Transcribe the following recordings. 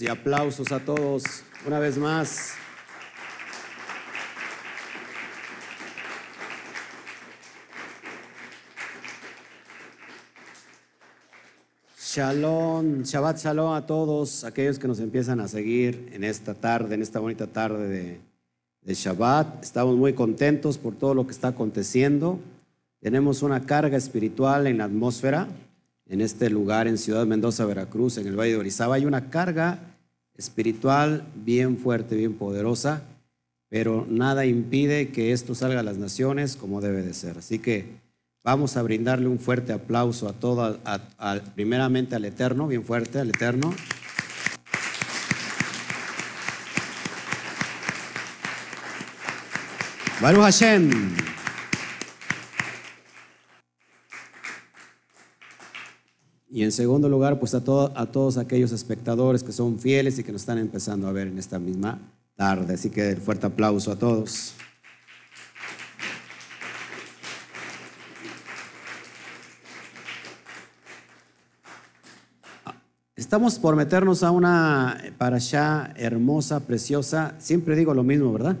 Y aplausos a todos una vez más. Shalom, Shabbat Shalom a todos aquellos que nos empiezan a seguir en esta tarde, en esta bonita tarde de, de Shabbat. Estamos muy contentos por todo lo que está aconteciendo. Tenemos una carga espiritual en la atmósfera en este lugar, en Ciudad Mendoza, Veracruz, en el Valle de Orizaba. Hay una carga espiritual bien fuerte, bien poderosa, pero nada impide que esto salga a las naciones como debe de ser. Así que vamos a brindarle un fuerte aplauso a todo, primeramente al Eterno, bien fuerte, al Eterno. Baruch Hashem. Y en segundo lugar, pues a, a todos aquellos espectadores que son fieles y que nos están empezando a ver en esta misma tarde. Así que fuerte aplauso a todos. Estamos por meternos a una allá hermosa, preciosa. Siempre digo lo mismo, ¿verdad?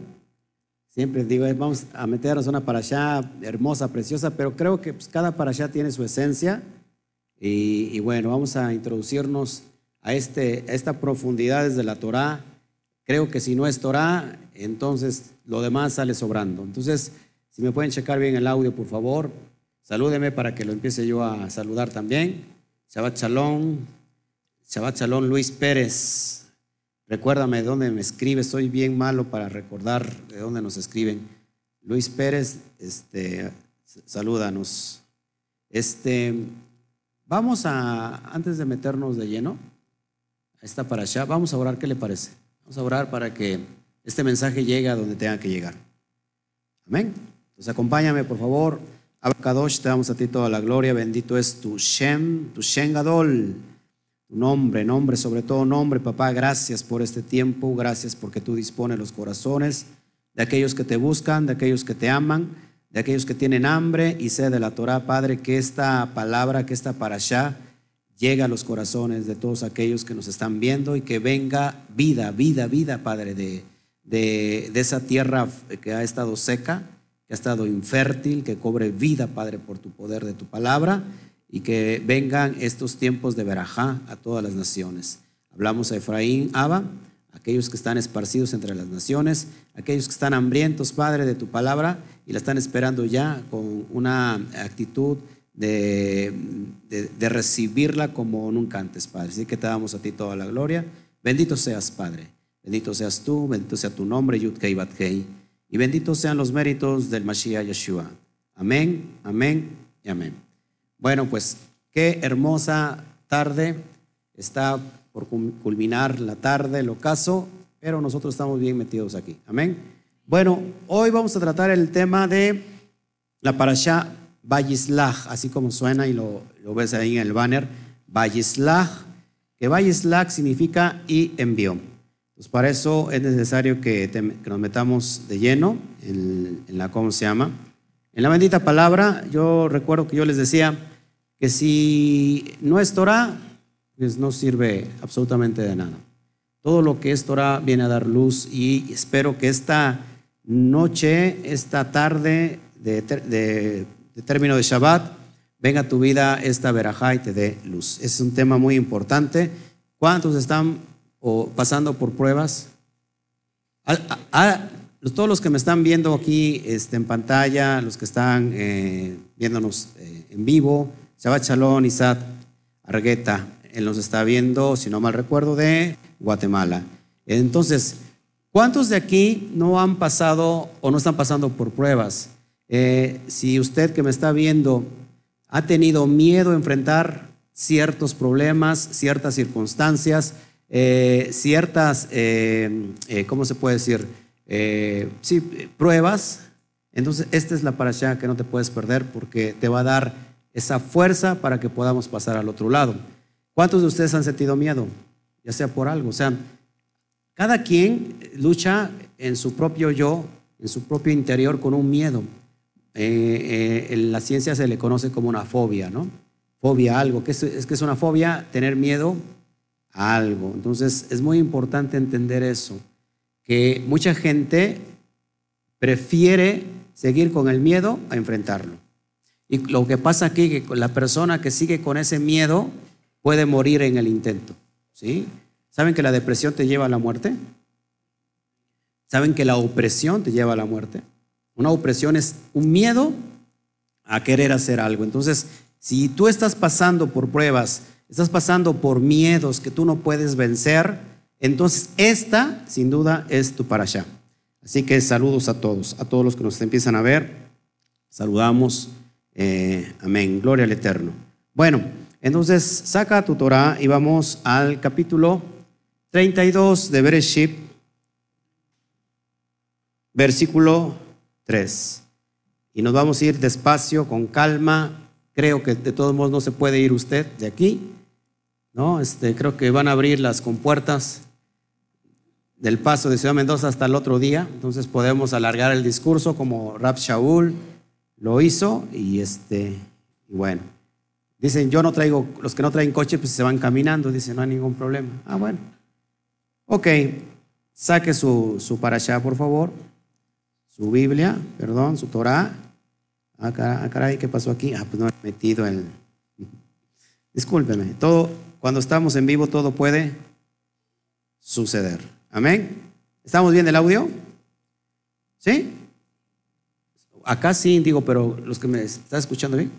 Siempre digo, eh, vamos a meternos a una allá hermosa, preciosa, pero creo que pues, cada allá tiene su esencia y, bueno, vamos a introducirnos a, este, a esta profundidad desde la Torá. Creo que si no es Torá, entonces lo demás sale sobrando. Entonces, si me pueden checar bien el audio, por favor, salúdeme para que lo empiece yo a saludar también. Shabbat Shalom, Shabbat Shalom Luis Pérez. Recuérdame de dónde me escribe, soy bien malo para recordar de dónde nos escriben. Luis Pérez, este, salúdanos. Este, Vamos a, antes de meternos de lleno esta para allá, vamos a orar, ¿qué le parece? Vamos a orar para que este mensaje llegue a donde tenga que llegar. Amén. Entonces acompáñame, por favor. Abacadosh, te damos a ti toda la gloria. Bendito es tu Shem, tu Shem Gadol, tu nombre, nombre, sobre todo nombre, papá. Gracias por este tiempo. Gracias porque tú dispones los corazones de aquellos que te buscan, de aquellos que te aman de aquellos que tienen hambre y sed de la Torah, Padre, que esta palabra, que esta parashá llegue a los corazones de todos aquellos que nos están viendo y que venga vida, vida, vida, Padre, de, de, esa tierra que ha estado seca, que ha estado infértil, que cobre vida, Padre, por tu poder de tu palabra y que vengan estos tiempos de verajá a todas las naciones. Hablamos a Efraín, Abba, aquellos que están esparcidos entre las naciones, aquellos que están hambrientos, Padre, de tu palabra y la están esperando ya con una actitud de, de, recibirla como nunca antes, Padre. Así que te damos a ti toda la gloria. Bendito seas, Padre. Bendito seas tú, bendito sea tu nombre, Yudkei Batkei. Y benditos sean los méritos del Mashiach Yeshua. Amén, amén y amén. Bueno, pues qué hermosa tarde. Está por culminar la tarde, el ocaso, pero nosotros estamos bien metidos aquí. Amén. Bueno, hoy vamos a tratar el tema de la parasha Vayislach, así como suena y lo, ves ahí en el banner, Vayislach, que Vayislach significa y envió. Pues para eso es necesario que, nos metamos de lleno en, en, la, ¿cómo se llama? En la bendita palabra, yo recuerdo que yo les decía que si no es Torah, pues no sirve absolutamente de nada. Todo lo que es Torah viene a dar luz y espero que esta noche, esta tarde de, término de Shabbat, venga tu vida esta verajá y te dé luz. Es un tema muy importante. ¿Cuántos están pasando por pruebas? todos los que me están viendo aquí este, en pantalla, los que están eh, viéndonos eh, en vivo, Shabbat Shalom, Isat, Argueta, nos está viendo, si no mal recuerdo, de Guatemala. Entonces, ¿Cuántos de aquí no han pasado o no están pasando por pruebas? Eh, si usted que me está viendo ha tenido miedo a enfrentar ciertos problemas, ciertas circunstancias, eh, ciertas, eh, ¿cómo se puede decir? sí, pruebas. Entonces, esta es la parasha que no te puedes perder porque te va a dar esa fuerza para que podamos pasar al otro lado. ¿Cuántos de ustedes han sentido miedo? Ya sea por algo, o sea, cada quien lucha en su propio yo, en su propio interior con un miedo. Eh, eh, en la ciencia se le conoce como una fobia, ¿no? Fobia algo. ¿Qué es, que es una fobia? Tener miedo algo. Entonces es muy importante entender eso, que mucha gente prefiere seguir con el miedo a enfrentarlo. Y lo que pasa aquí es que la persona que sigue con ese miedo puede morir en el intento. ¿sí? ¿Saben que la depresión te lleva a la muerte? ¿Saben que la opresión te lleva a la muerte? Una opresión es un miedo a querer hacer algo. Entonces, si tú estás pasando por pruebas, estás pasando por miedos que tú no puedes vencer, entonces esta, sin duda, es tu para allá. Así que saludos a todos, a todos los que nos empiezan a ver. Saludamos. Eh, amén. Gloria al Eterno. Bueno, entonces saca tu Torah y vamos al capítulo 32 de Bereshit, versículo 3. Y nos vamos a ir despacio, con calma. Creo que de todos modos no se puede ir usted de aquí. ¿no? Este, creo que van a abrir las compuertas del paso de Ciudad Mendoza hasta el otro día. Entonces podemos alargar el discurso como Rab Shaul lo hizo. Y, este, y bueno, dicen, yo no traigo, los que no traen coche, pues se van caminando. Dicen, no hay ningún problema. Ah, bueno. Ok, saque su, su allá por favor su Biblia, perdón, su Torah. Ah, caray, ¿qué pasó aquí? Ah, pues no he metido el... Discúlpeme, todo, cuando estamos en vivo todo puede suceder. Amén. ¿Estamos bien el audio? ¿Sí? Acá sí, digo, pero los que me están escuchando bien.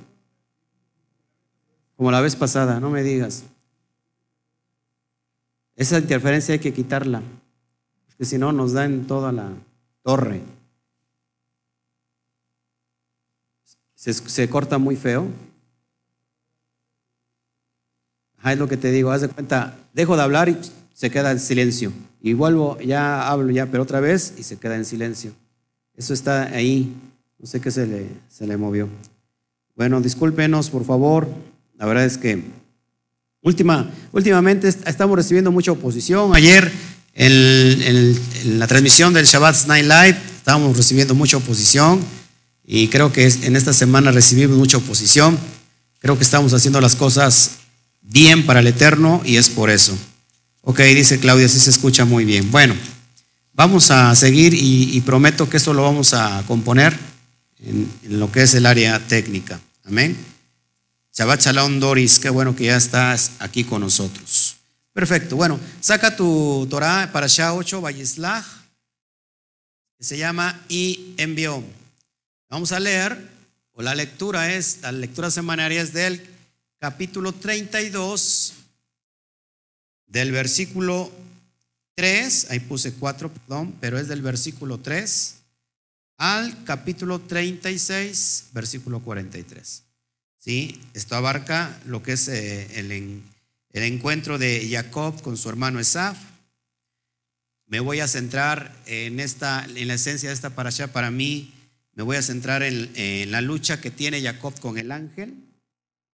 Como la vez pasada, no me digas. Esa interferencia hay que quitarla, porque si no nos da en toda la torre. se, corta muy feo. es lo que te digo, haz de cuenta, dejo de hablar y se queda en silencio. Y vuelvo, ya hablo ya, pero otra vez y se queda en silencio. Eso está ahí. No sé qué se le, se le movió. Bueno, discúlpenos, por favor. La verdad es que última, últimamente estamos recibiendo mucha oposición. Ayer en, en la transmisión del Shabbat Night Live estábamos recibiendo mucha oposición y creo que en esta semana recibimos mucha oposición. Creo que estamos haciendo las cosas bien para el Eterno y es por eso. Ok, dice Claudia, sí se escucha muy bien. Bueno, vamos a seguir y, prometo que esto lo vamos a componer en, lo que es el área técnica. Amén. Shabbat Shalom Doris, qué bueno que ya estás aquí con nosotros. Perfecto, bueno, saca tu Torah para Shah 8, Valleslach, que se llama y envió. Vamos a leer, o la lectura es, la lectura semanaria es del capítulo 32, del versículo 3, ahí puse 4, perdón, pero es del versículo 3 al capítulo 36, versículo 43. ¿Sí? Esto abarca lo que es eh, el, el encuentro de Jacob con su hermano Esaf. Me voy a centrar en, esta, en la esencia de esta parasha para mí me voy a centrar en, la lucha que tiene Jacob con el ángel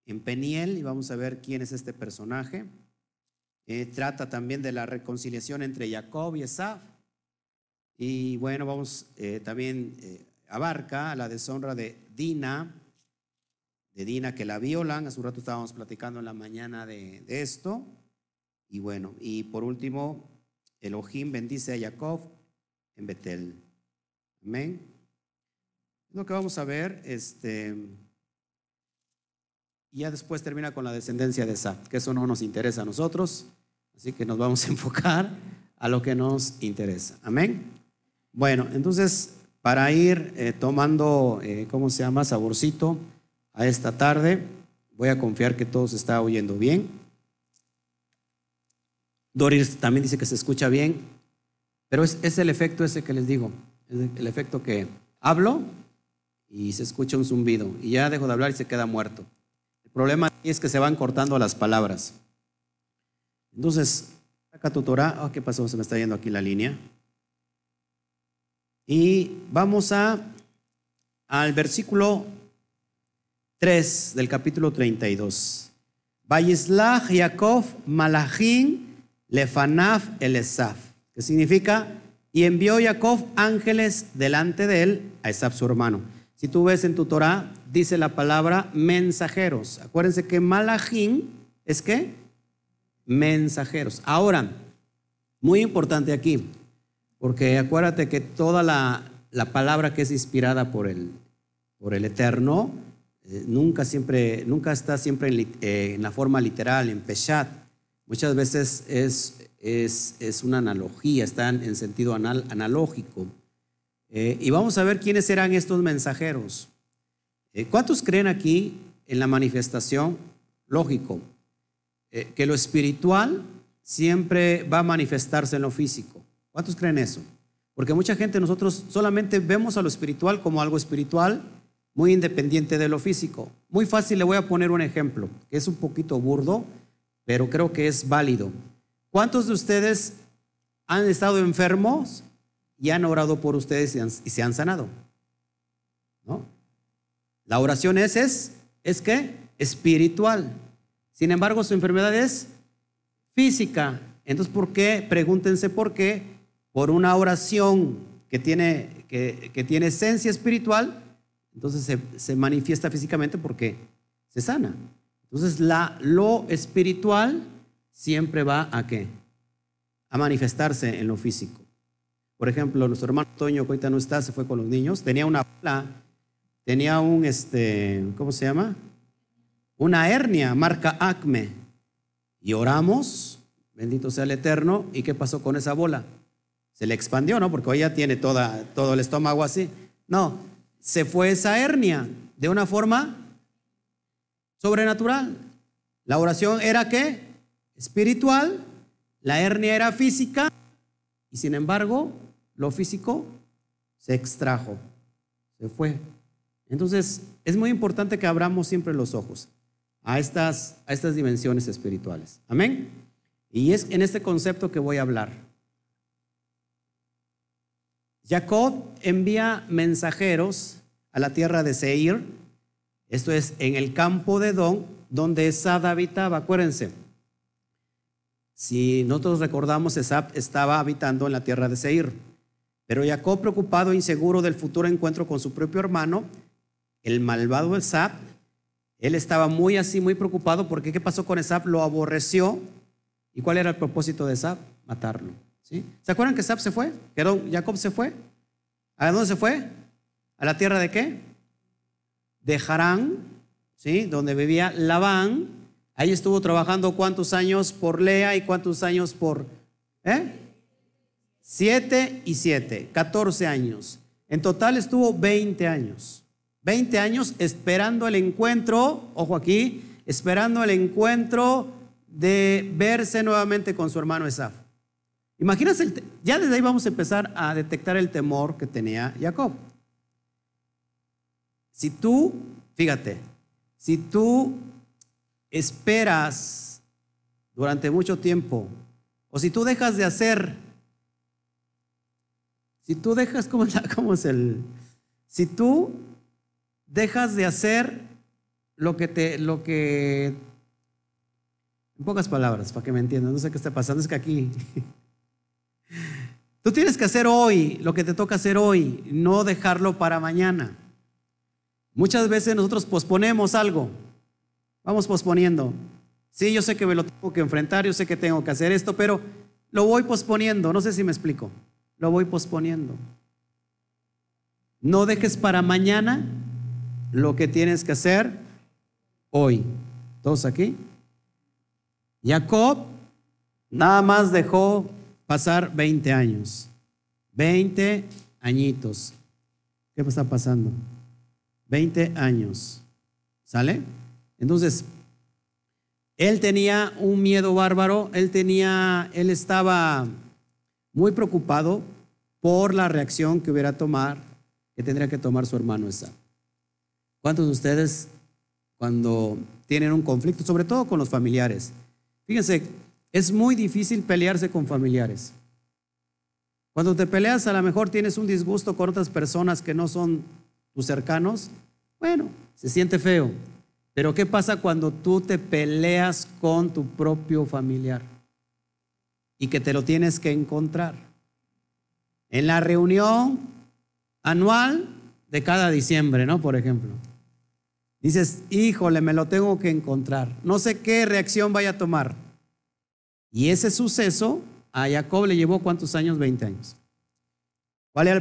en Peniel y vamos a ver quién es este personaje. Eh, trata también de la reconciliación entre Jacob y Esaf. Y bueno, vamos eh, también abarca la deshonra de Dina, de Dina que la violan. Hace un rato estábamos platicando en la mañana de, esto. Y bueno, y por último, Elohim bendice a Jacob en Betel. Amén lo que vamos a ver. Este, y ya después termina con la descendencia de Sat, que eso no nos interesa a nosotros, así que nos vamos a enfocar a lo que nos interesa. Amén. Bueno, entonces, para ir eh, tomando, eh, ¿cómo se llama? Saborcito a esta tarde, voy a confiar que todo se está oyendo bien. Doris también dice que se escucha bien, pero es, el efecto ese que les digo, es el efecto que hablo y se escucha un zumbido y ya dejo de hablar y se queda muerto. El problema es que se van cortando las palabras. Entonces, saca tu Torah. Oh, ¿Qué pasó? Se me está yendo aquí la línea. Y vamos a, al versículo 3 del capítulo 32. Vayislach Yaakov Malachim Lefanaf Elesaf, que significa, y envió Jacob ángeles delante de él a Esaf su hermano. Si tú ves en tu Torah, dice la palabra mensajeros. Acuérdense que malachim es qué? mensajeros. Ahora, muy importante aquí, porque acuérdate que toda la, palabra que es inspirada por el, por el Eterno, nunca, siempre, nunca está siempre en, eh, la forma literal, en Peshat. Muchas veces es, es, una analogía, están en sentido analógico. Eh, y vamos a ver quiénes serán estos mensajeros. ¿Cuántos creen aquí en la manifestación? Lógico, que lo espiritual siempre va a manifestarse en lo físico. ¿Cuántos creen eso? Porque mucha gente nosotros solamente vemos a lo espiritual como algo espiritual muy independiente de lo físico. Muy fácil, le voy a poner un ejemplo, que es un poquito burdo, pero creo que es válido. ¿Cuántos de ustedes han estado enfermos y han orado por ustedes y, se han sanado? ¿No? La oración es, es, es que espiritual. Sin embargo, su enfermedad es física. Entonces, ¿por qué? Pregúntense por qué. Por una oración que tiene, que, tiene esencia espiritual, entonces se, se, manifiesta físicamente porque se sana. Entonces, la, lo espiritual siempre va a qué? A manifestarse en lo físico. Por ejemplo, nuestro hermano Toño, que ahorita no está, se fue con los niños, tenía una tenía un, este, ¿cómo se llama? Una hernia, marca acme. Y oramos, bendito sea el Eterno, ¿y qué pasó con esa bola? Se le expandió, ¿no? Porque hoy ya tiene toda, todo el estómago así. No, se fue esa hernia de una forma sobrenatural. La oración era qué? Espiritual, la hernia era física y sin embargo lo físico se extrajo, se fue. Entonces es muy importante que abramos siempre los ojos a estas, a estas dimensiones espirituales. Amén. Y es en este concepto que voy a hablar. Jacob envía mensajeros a la tierra de Seir, esto es en el campo de Don, donde Esab habitaba. Acuérdense, si nosotros recordamos, Esab estaba habitando en la tierra de Seir, pero Jacob, preocupado e inseguro del futuro encuentro con su propio hermano, el malvado Esab, él estaba muy así, muy preocupado porque ¿qué pasó con Esab? Lo aborreció. ¿Y cuál era el propósito de Esab? Matarlo. ¿Se acuerdan que Esab se fue? Que Jacob se fue. ¿A dónde se fue? ¿A la tierra de qué? De Harán, ¿sí? donde vivía Labán. Ahí estuvo trabajando cuántos años por Lea y cuántos años por... ¿Eh? Siete y siete, catorce años. En total estuvo veinte años. 20 años esperando el encuentro, ojo aquí, esperando el encuentro de verse nuevamente con su hermano Esaf. Imagínense, ya desde ahí vamos a empezar a detectar el temor que tenía Jacob. Si tú, fíjate, si tú esperas durante mucho tiempo, o si tú dejas de hacer, si tú dejas, ¿cómo, es el? Si tú dejas de hacer lo que te, lo que, en pocas palabras, para que me entiendan, no sé qué está pasando, es que aquí, tú tienes que hacer hoy lo que te toca hacer hoy, no dejarlo para mañana. Muchas veces nosotros posponemos algo, vamos posponiendo. Sí, yo sé que me lo tengo que enfrentar, yo sé que tengo que hacer esto, pero lo voy posponiendo, no sé si me explico, lo voy posponiendo. No dejes para mañana lo que tienes que hacer hoy. ¿Todos aquí? Jacob nada más dejó pasar 20 años. 20 añitos. ¿Qué está pasando? 20 años. ¿Sale? Entonces, él tenía un miedo bárbaro, él tenía, él estaba muy preocupado por la reacción que hubiera tomar, que tendría que tomar su hermano Esa. ¿Cuántos de ustedes cuando tienen un conflicto, sobre todo con los familiares? Fíjense, es muy difícil pelearse con familiares. Cuando te peleas, a lo mejor tienes un disgusto con otras personas que no son tus cercanos. Bueno, se siente feo. Pero ¿qué pasa cuando tú te peleas con tu propio familiar? Y que te lo tienes que encontrar. En la reunión anual de cada diciembre, ¿no? Por ejemplo. Dices, híjole, me lo tengo que encontrar. No sé qué reacción vaya a tomar. Y ese suceso a Jacob le llevó cuántos años? 20 años.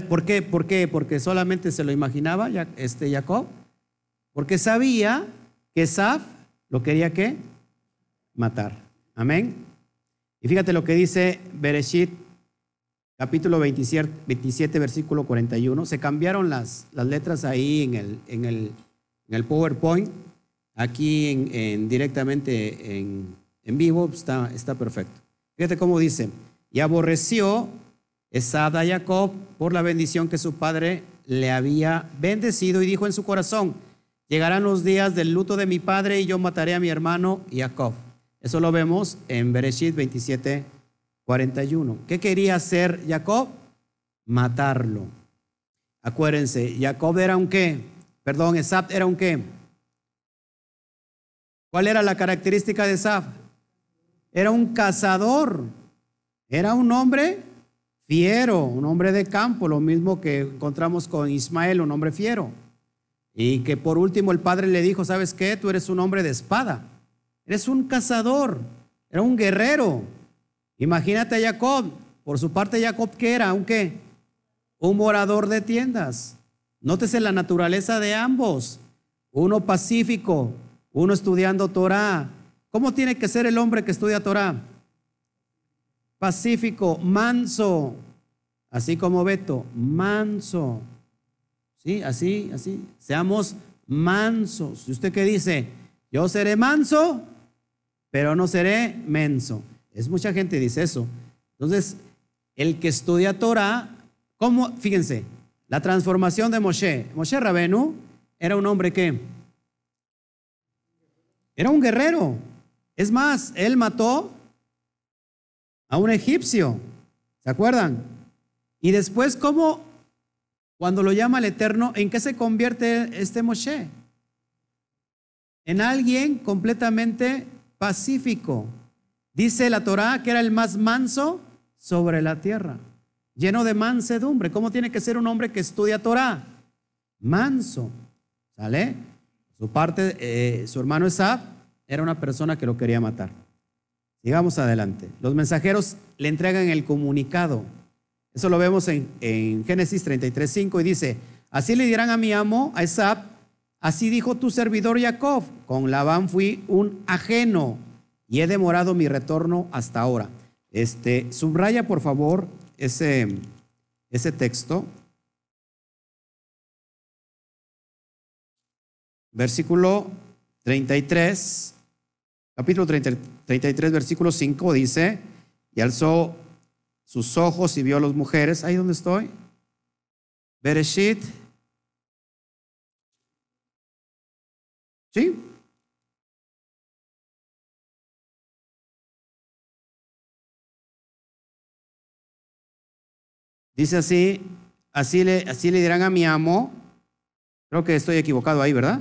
¿Por qué? ¿Por qué? Porque solamente se lo imaginaba este Jacob. Porque sabía que Saf lo quería qué? Matar. Amén. Y fíjate lo que dice Bereshit, capítulo 27, versículo 41. Se cambiaron las, las letras ahí en el, en el, en el PowerPoint. Aquí en, directamente en, en vivo está, está perfecto. Fíjate cómo dice, y aborreció Esad a Jacob por la bendición que su padre le había bendecido y dijo en su corazón, llegarán los días del luto de mi padre y yo mataré a mi hermano Jacob. Eso lo vemos en Bereshit 27, 41. ¿Qué quería hacer Jacob? Matarlo. Acuérdense, Jacob era un qué? Perdón, Esab era un qué? ¿Cuál era la característica de Esab? Era un cazador. Era un hombre fiero, un hombre de campo, lo mismo que encontramos con Ismael, un hombre fiero. Y que por último el padre le dijo, ¿sabes qué? Tú eres un hombre de espada, eres un cazador, era un guerrero. Imagínate a Jacob, por su parte Jacob, ¿qué era? ¿Un? Un morador de tiendas. Nótese la naturaleza de ambos. Uno pacífico, uno estudiando Torah. ¿Cómo tiene que ser el hombre que estudia Torah? pacífico, manso, así como Beto, manso. ¿Sí? Así, así. Seamos mansos. ¿Y usted qué dice? Yo seré manso, pero no seré menso. Es mucha gente dice eso. Entonces, el que estudia Torah, ¿cómo? Fíjense, la transformación de Moshe. Moshe Rabenu era un hombre que era un guerrero. Es más, él mató a un egipcio. ¿Se acuerdan? Y después, ¿cómo, cuando lo llama el Eterno, en qué se convierte este Moshe? En alguien completamente pacífico. Dice la Torá que era el más manso sobre la tierra, lleno de mansedumbre. ¿Cómo tiene que ser un hombre que estudia Torá? Manso. ¿Sale? Su parte, eh, su hermano Esab era una persona que lo quería matar. Sigamos adelante. Los mensajeros le entregan el comunicado. Eso lo vemos en, en Génesis 33.5 y dice, así le dirán a mi amo, a Esab, así dijo tu servidor Jacob, con Labán fui un ajeno y he demorado mi retorno hasta ahora. Este, subraya por favor ese, ese texto. Versículo 33 capítulo 33, versículo 5 dice, y alzó sus ojos y vio a las mujeres, ahí donde estoy, Bereshit, ¿sí? Dice así, así le, así le dirán a mi amo, creo que estoy equivocado ahí, ¿verdad?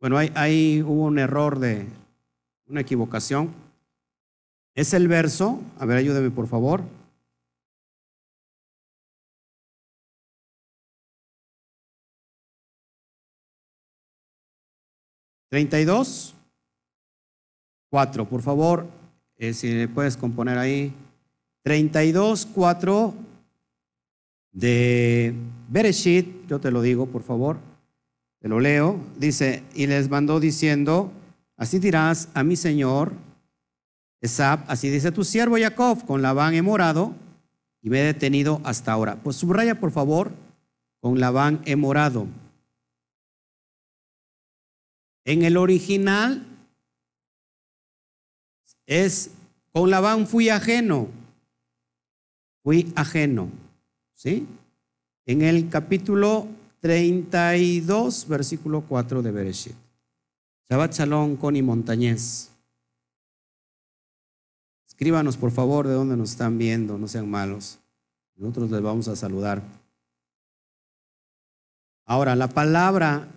Bueno, ahí, hubo un error de una equivocación. Es el verso, a ver, ayúdeme por favor. Treinta y dos, cuatro, por favor, eh, si le puedes componer ahí. Treinta y dos, cuatro de Bereshit, yo te lo digo, por favor. Te lo leo. Dice, y les mandó diciendo, así dirás a mi señor, Esab, así dice tu siervo Jacob, con Labán he morado y me he detenido hasta ahora. Pues subraya, por favor, con Labán he morado. En el original es, con Labán fui ajeno, fui ajeno, ¿sí? En el capítulo 32, versículo 4 de Bereshit. Shabbat Shalom, Connie. Escríbanos, por favor, de dónde nos están viendo, no sean malos. Nosotros les vamos a saludar. Ahora, la palabra,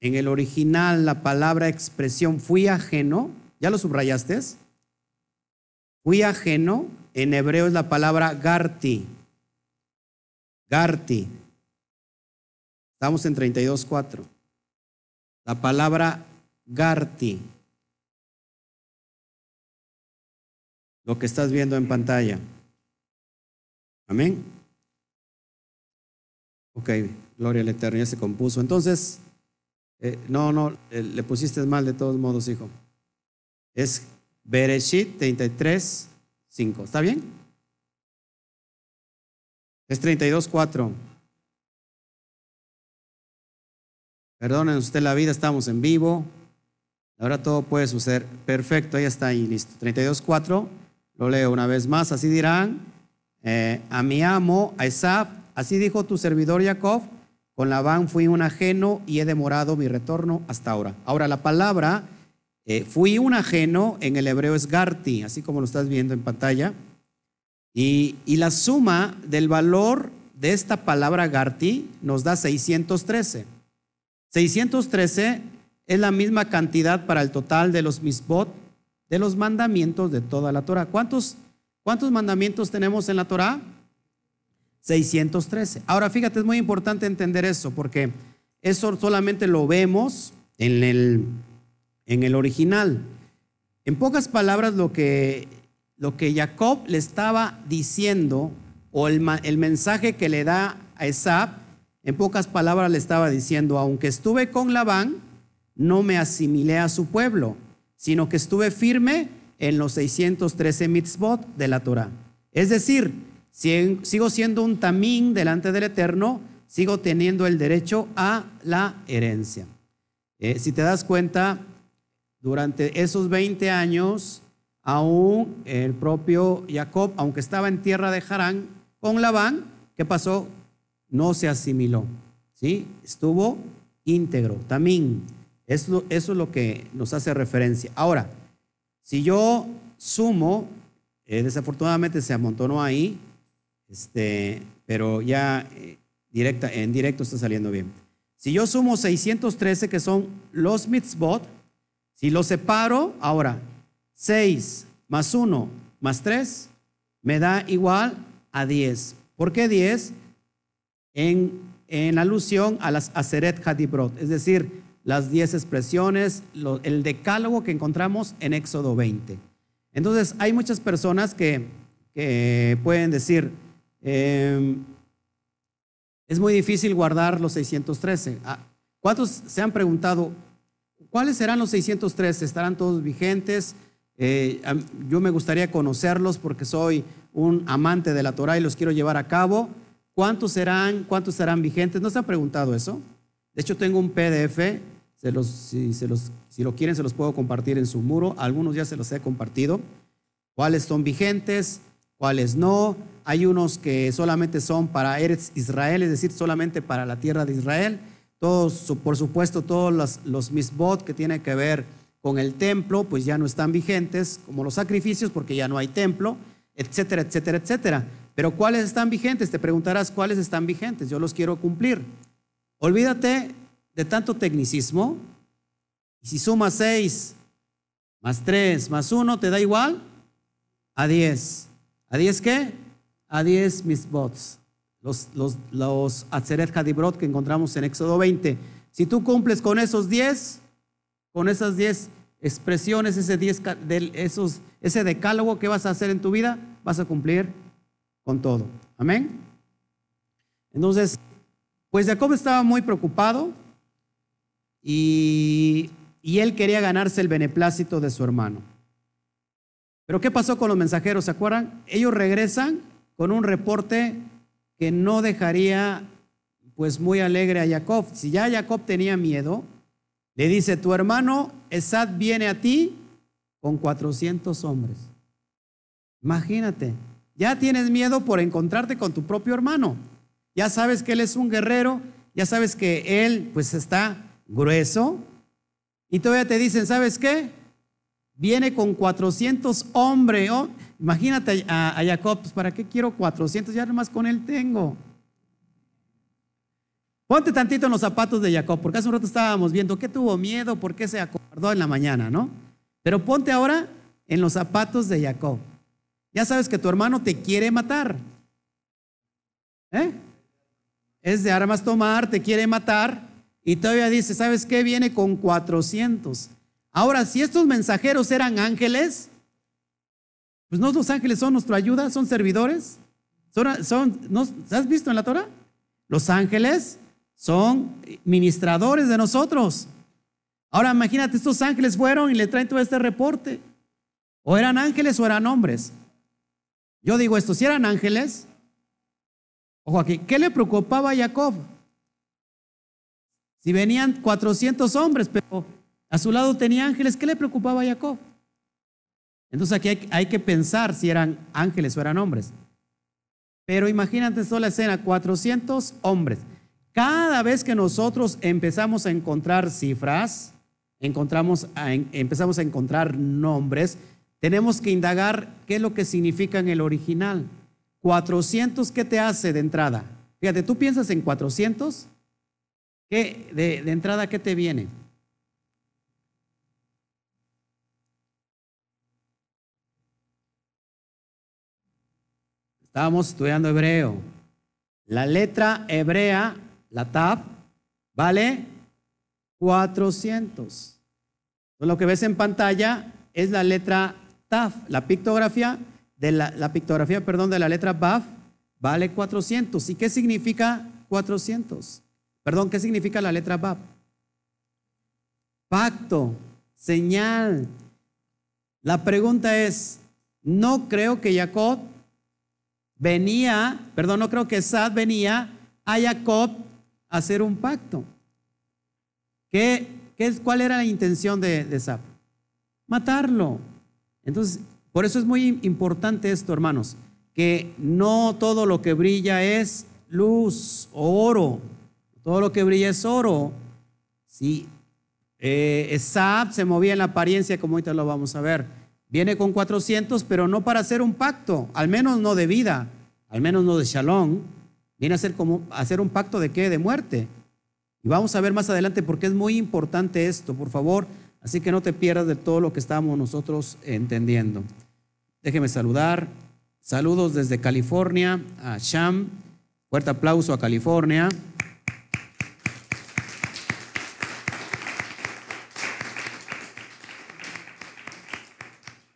en el original, la palabra expresión fui ajeno, ¿ya lo subrayaste? Fui ajeno, en hebreo es la palabra garti. Garti. Estamos en 32.4. La palabra Garti. Lo que estás viendo en pantalla. Amén. Ok, gloria al Eterno, ya se compuso. Entonces, eh, no, no, eh, le pusiste mal de todos modos, hijo. Es Bereshit 33, 5. ¿Está bien? Es 32, 4. Perdonen usted la vida, estamos en vivo. Ahora todo puede suceder. Perfecto, ahí está ahí, listo. 32, 4. Lo leo una vez más. Así dirán eh, a mi amo, a Esaf, así dijo tu servidor Jacob, con Labán fui un ajeno y he demorado mi retorno hasta ahora. Ahora la palabra eh, fui un ajeno en el hebreo es garti, así como lo estás viendo en pantalla. Y, y la suma del valor de esta palabra garti nos da 613. 613 es la misma cantidad para el total de los misbot, de los mandamientos de toda la Torah. ¿Cuántos, mandamientos tenemos en la Torah? 613. Ahora fíjate, es muy importante entender eso porque eso solamente lo vemos en el original. En pocas palabras, lo que, lo que Jacob le estaba diciendo, o el, el mensaje que le da a Esab, en pocas palabras le estaba diciendo, aunque estuve con Labán, no me asimilé a su pueblo, sino que estuve firme en los 613 mitzvot de la Torah. Es decir, sigo siendo un tamín delante del Eterno, sigo teniendo el derecho a la herencia. Eh, si te das cuenta, durante esos 20 años, aún el propio Jacob, aunque estaba en tierra de Harán con Labán, ¿qué pasó? No se asimiló, ¿sí? Estuvo íntegro, también. Eso, es lo que nos hace referencia. Ahora, si yo sumo, eh, desafortunadamente se amontonó ahí, este, pero ya eh, directa, en directo está saliendo bien. Si yo sumo 613, que son los mitzvot, si lo separo, ahora, 6 más 1 más 3 me da igual a 10. ¿Por qué 10? En, alusión a las Aseret Hadibrot, es decir, las 10 expresiones, el decálogo que encontramos en Éxodo 20. Entonces, hay muchas personas que, pueden decir, em, es muy difícil guardar los 613. Ah, ¿Cuántos se han preguntado, ¿Cuáles serán los 603? ¿Estarán todos vigentes? Eh, yo me gustaría conocerlos porque soy un amante de la Torah y los quiero llevar a cabo. ¿Cuántos serán? ¿Cuántos serán vigentes? ¿No se han preguntado eso? De hecho, tengo un PDF. Si, se los, si lo quieren, se los puedo compartir en su muro. Algunos ya se los he compartido. ¿Cuáles son vigentes? ¿Cuáles no? Hay unos que solamente son para Eretz Israel, es decir, solamente para la tierra de Israel todos, por supuesto, todos los, los misbot que tienen que ver con el templo, pues ya no están vigentes, como los sacrificios, porque ya no hay templo, etcétera, etcétera, etcétera. Pero ¿cuáles están vigentes? Te preguntarás cuáles están vigentes. Yo los quiero cumplir. Olvídate de tanto tecnicismo. Y si sumas 6 más 3 más 1, ¿te da igual? A 10. ¿A 10 qué? A 10 misbots los, los, los Atzeret Hadibrot que encontramos en Éxodo 20. Si tú cumples con esos 10, con esas 10 expresiones, ese, 10, esos, ese decálogo que vas a hacer en tu vida, vas a cumplir con todo. Amén. Entonces, pues Jacob estaba muy preocupado y, él quería ganarse el beneplácito de su hermano. Pero ¿qué pasó con los mensajeros? ¿Se acuerdan? Ellos regresan con un reporte que no dejaría pues muy alegre a Jacob. Si ya Jacob tenía miedo, le dice, tu hermano Esad viene a ti con 400 hombres. Imagínate, ya tienes miedo por encontrarte con tu propio hermano. Ya sabes que él es un guerrero, ya sabes que él pues está grueso. Y todavía te dicen, ¿sabes qué? Viene con 400 hombres. Oh, Imagínate a, Jacob, pues ¿para qué quiero 400? Ya nomás con él tengo. Ponte tantito en los zapatos de Jacob, porque hace un rato estábamos viendo qué tuvo miedo, por qué se acordó en la mañana, ¿no? Pero ponte ahora en los zapatos de Jacob. Ya sabes que tu hermano te quiere matar. ¿Eh? Es de armas tomar, te quiere matar. Y todavía dice, ¿sabes qué? Viene con 400. Ahora, si estos mensajeros eran ángeles, pues no los ángeles son nuestra ayuda, son servidores. Son. ¿Has visto en la Torah? Los ángeles son ministradores de nosotros. Ahora imagínate, estos ángeles fueron y le traen todo este reporte. O eran ángeles o eran hombres. Yo digo esto, si eran ángeles, ojo aquí, ¿qué le preocupaba a Jacob? Si venían 400 hombres, pero a su lado tenía ángeles, ¿qué le preocupaba a Jacob? Entonces aquí hay, que pensar si eran ángeles o eran hombres. Pero imagínate la escena, 400 hombres. Cada vez que nosotros empezamos a encontrar cifras, encontramos empezamos a encontrar nombres, tenemos que indagar qué es lo que significa en el original. 400, ¿qué te hace de entrada? Fíjate, tú piensas en 400, ¿qué, de, de entrada, ¿qué te viene? Estábamos estudiando hebreo. La letra hebrea, la tab, vale 400. Entonces, lo que ves en pantalla es la letra la pictografía de la, la pictografía, perdón, de la letra baf vale 400. ¿Y qué significa 400? Perdón, ¿qué significa la letra baf? Pacto, señal. La pregunta es, no creo que Jacob venía, perdón, no creo que Sad venía a Jacob a hacer un pacto. ¿Qué, qué, ¿Cuál era la intención de, de Sad? Matarlo. Entonces, por eso es muy importante esto, hermanos, que no todo lo que brilla es luz o oro. Todo lo que brilla es oro. Sí, eh, se movía en la apariencia, como ahorita lo vamos a ver Viene con 400, pero no para hacer un pacto, al menos no de vida, al menos no de shalom. Viene a hacer, como, hacer un pacto de qué? De muerte. Y vamos a ver más adelante porque es muy importante esto, por favor. Así que no te pierdas de todo lo que estamos nosotros entendiendo. Déjeme saludar. Saludos desde California a Sham. Fuerte aplauso a California.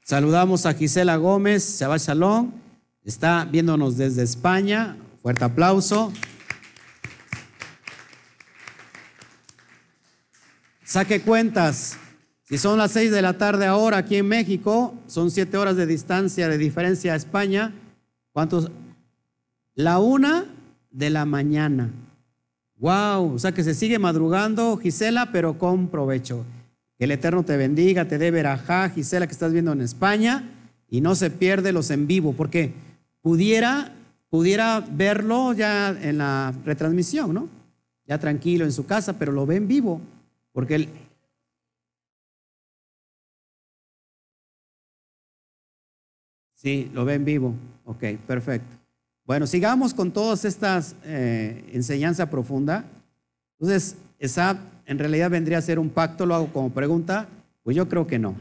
Saludamos a Gisela Gómez, Shabbat Shalom, está viéndonos desde España. Fuerte aplauso. Saque cuentas. Si son las seis de la tarde ahora aquí en México, son siete horas de distancia de diferencia a España. ¿Cuántos? La una de la mañana. Wow, o sea que se sigue madrugando, Gisela, pero con provecho. Que el Eterno te bendiga, te dé verajá, Gisela, que estás viendo en España, y no se pierde los en vivo, porque pudiera, pudiera verlo ya en la retransmisión, ¿no? Ya tranquilo en su casa, pero lo ve en vivo, porque él... Sí, lo ve en vivo. Ok, perfecto. Bueno, sigamos con todas estas eh, enseñanza profunda. Entonces, esa en realidad vendría a ser un pacto, lo hago como pregunta, pues yo creo que no.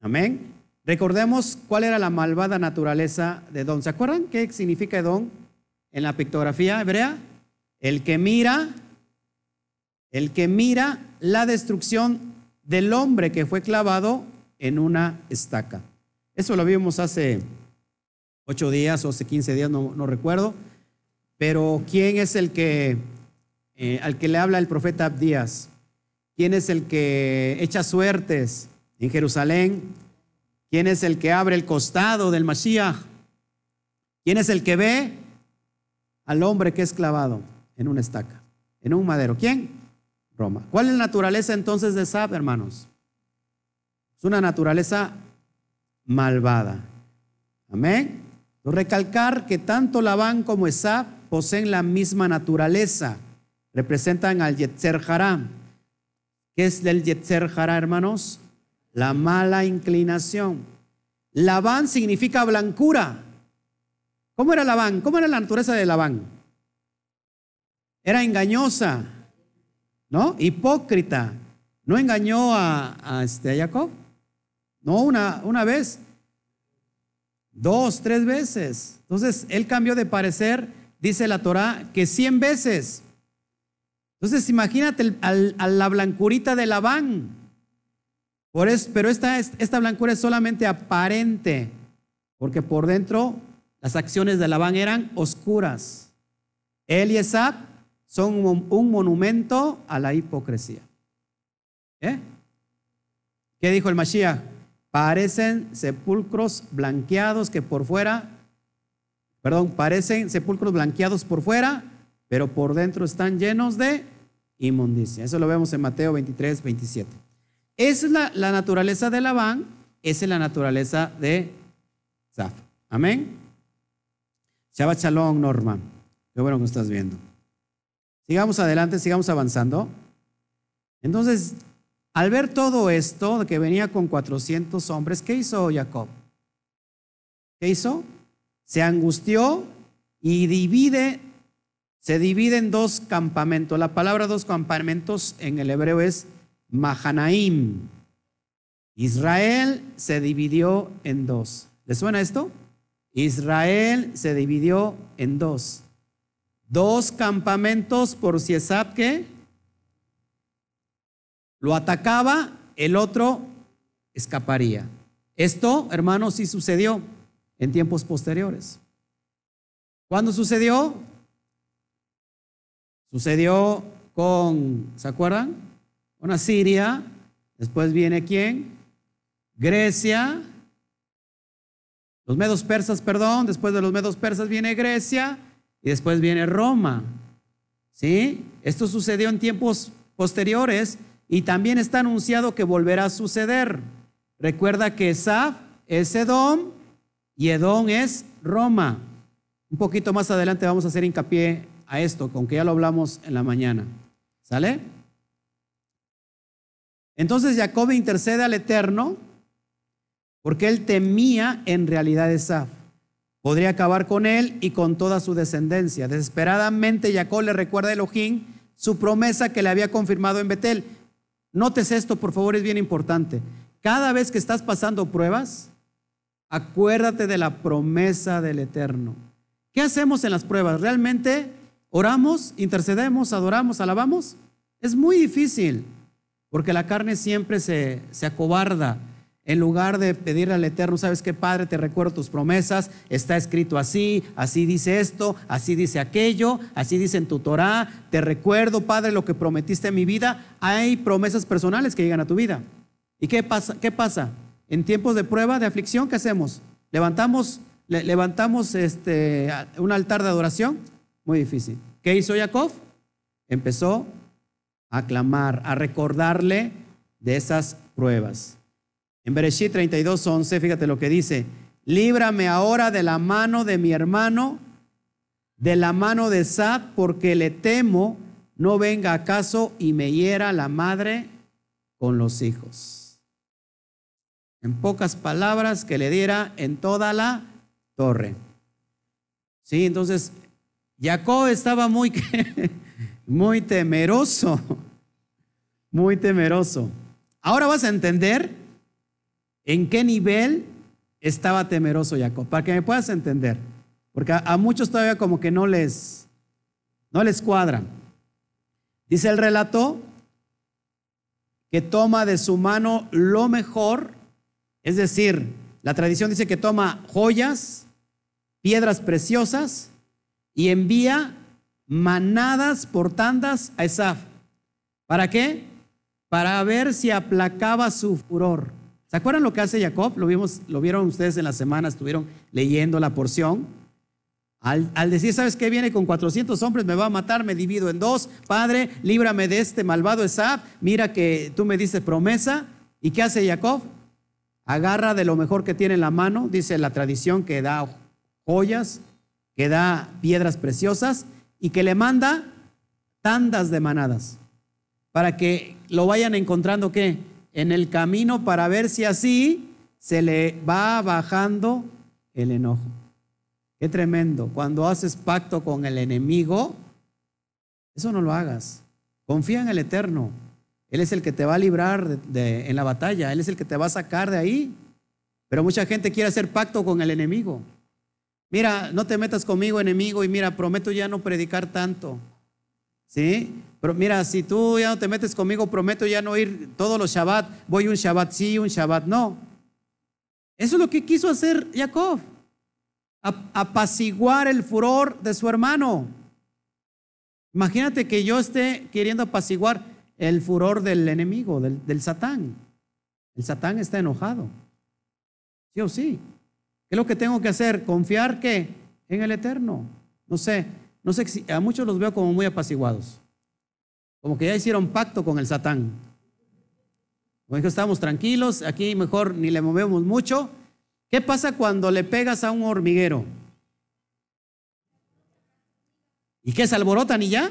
Amén. Recordemos cuál era la malvada naturaleza de Don. ¿Se acuerdan qué significa Don en la pictografía hebrea? El que mira, el que mira la destrucción del hombre que fue clavado en una estaca. Eso lo vimos hace ocho días o hace quince días, no, no recuerdo. Pero ¿quién es el que eh, al que le habla el profeta Abdías. ¿Quién es el que echa suertes en Jerusalén? ¿Quién es el que abre el costado del Mashiach? ¿Quién es el que ve al hombre que es clavado en una estaca, en un madero? ¿Quién? Roma. ¿Cuál es la naturaleza entonces de Sab, hermanos? Es una naturaleza malvada. Amén. Recalcar que tanto Labán como Esab poseen la misma naturaleza representan al Yetzer Hará. ¿Qué es el Yetzer Hará, hermanos? La mala inclinación. Labán significa blancura. ¿Cómo era Labán? ¿Cómo era la naturaleza de Labán? Era engañosa, ¿no? Hipócrita. ¿No engañó a, a, este, Jacob? No, una, una vez. Dos, tres veces. Entonces, él cambió de parecer, dice la Torah, que cien veces. Entonces imagínate a la blancurita de Labán. Por eso, pero esta, esta blancura es solamente aparente, porque por dentro las acciones de Labán eran oscuras. Él y Esab son un monumento a la hipocresía. ¿Eh? ¿Qué dijo el Mashiach? Parecen sepulcros blanqueados que por fuera, perdón, parecen sepulcros blanqueados por fuera, pero por dentro están llenos de inmundicia. Eso lo vemos en Mateo 23, 27. Esa es la, naturaleza de Labán, esa es la naturaleza de Zaf. Amén. Shabbat Shalom, Norma. Qué bueno que estás viendo. Sigamos adelante, sigamos avanzando. Entonces, al ver todo esto, que venía con 400 hombres, ¿qué hizo Jacob? ¿Qué hizo? Se angustió y divide, se divide en dos campamentos. La palabra dos campamentos en el hebreo es Mahanaim. Israel se dividió en dos. ¿Le suena esto? Israel se dividió en dos. Dos campamentos por si es que lo atacaba, el otro escaparía. Esto, hermanos, sí sucedió en tiempos posteriores. ¿Cuándo sucedió? Sucedió con, ¿se acuerdan? Con Asiria, después viene quién? Grecia, los medos persas, perdón, después de los medos persas viene Grecia y después viene Roma. ¿Sí? Esto sucedió en tiempos posteriores y también está anunciado que volverá a suceder. Recuerda que Esaf es Edom y Edom es Roma. Un poquito más adelante vamos a hacer hincapié a esto, con que ya lo hablamos en la mañana. ¿Sale? Entonces Jacob intercede al Eterno porque él temía en realidad a Esaf. Podría acabar con él y con toda su descendencia. Desesperadamente Jacob le recuerda a Elohim su promesa que le había confirmado en Betel. Notes esto, por favor, es bien importante. Cada vez que estás pasando pruebas, acuérdate de la promesa del Eterno. ¿Qué hacemos en las pruebas? ¿Realmente oramos, intercedemos, adoramos, alabamos? Es muy difícil, porque la carne siempre se, se acobarda en lugar de pedirle al Eterno, ¿sabes qué, Padre? Te recuerdo tus promesas, está escrito así, así dice esto, así dice aquello, así dice en tu Torah. Te recuerdo, Padre, lo que prometiste en mi vida. Hay promesas personales que llegan a tu vida. ¿Y qué pasa? ¿Qué pasa? En tiempos de prueba, de aflicción, ¿qué hacemos? ¿Levantamos, levantamos este, un altar de adoración? Muy difícil. ¿Qué hizo Jacob? Empezó a clamar, a recordarle de esas pruebas. En Bereshit 32, 11, fíjate lo que dice, líbrame ahora de la mano de mi hermano, de la mano de Sad, porque le temo no venga acaso y me hiera la madre con los hijos. En pocas palabras, que le diera en toda la torre. Sí, entonces Jacob estaba muy, muy temeroso, muy temeroso. Ahora vas a entender ¿En qué nivel estaba temeroso Jacob? Para que me puedas entender. Porque a, muchos todavía como que no les, no les cuadra. Dice el relato que toma de su mano lo mejor, es decir, la tradición dice que toma joyas, piedras preciosas y envía manadas por tandas a Esaf. ¿Para qué? Para ver si aplacaba su furor. ¿Se acuerdan lo que hace Jacob? Lo, vimos, lo vieron ustedes en la semana, estuvieron leyendo la porción. Al, decir, ¿sabes qué? Viene con 400 hombres, me va a matar, me divido en dos. Padre, líbrame de este malvado Esab. Mira que tú me dices promesa. ¿Y qué hace Jacob? Agarra de lo mejor que tiene en la mano, dice la tradición que da joyas, que da piedras preciosas y que le manda tandas de manadas para que lo vayan encontrando ¿qué? En el camino para ver si así se le va bajando el enojo. Qué tremendo. Cuando haces pacto con el enemigo, eso no lo hagas. Confía en el Eterno. Él es el que te va a librar en la batalla. Él es el que te va a sacar de ahí. Pero mucha gente quiere hacer pacto con el enemigo. Mira, no te metas conmigo, enemigo, y mira, prometo ya no predicar tanto. ¿Sí? pero mira, si tú ya no te metes conmigo, prometo ya no ir todos los Shabbat, voy un Shabbat sí, un Shabbat no. Eso es lo que quiso hacer Jacob, apaciguar el furor de su hermano. Imagínate que yo esté queriendo apaciguar el furor del enemigo, del, del Satán. El Satán está enojado. ¿Sí o sí? ¿Qué es lo que tengo que hacer? Confiar que en el Eterno. No sé, no sé, a muchos los veo como muy apaciguados. Como que ya hicieron pacto con el Satán. Como que estamos tranquilos, aquí mejor ni le movemos mucho. ¿Qué pasa cuando le pegas a un hormiguero? ¿Y qué se alborotan y ya?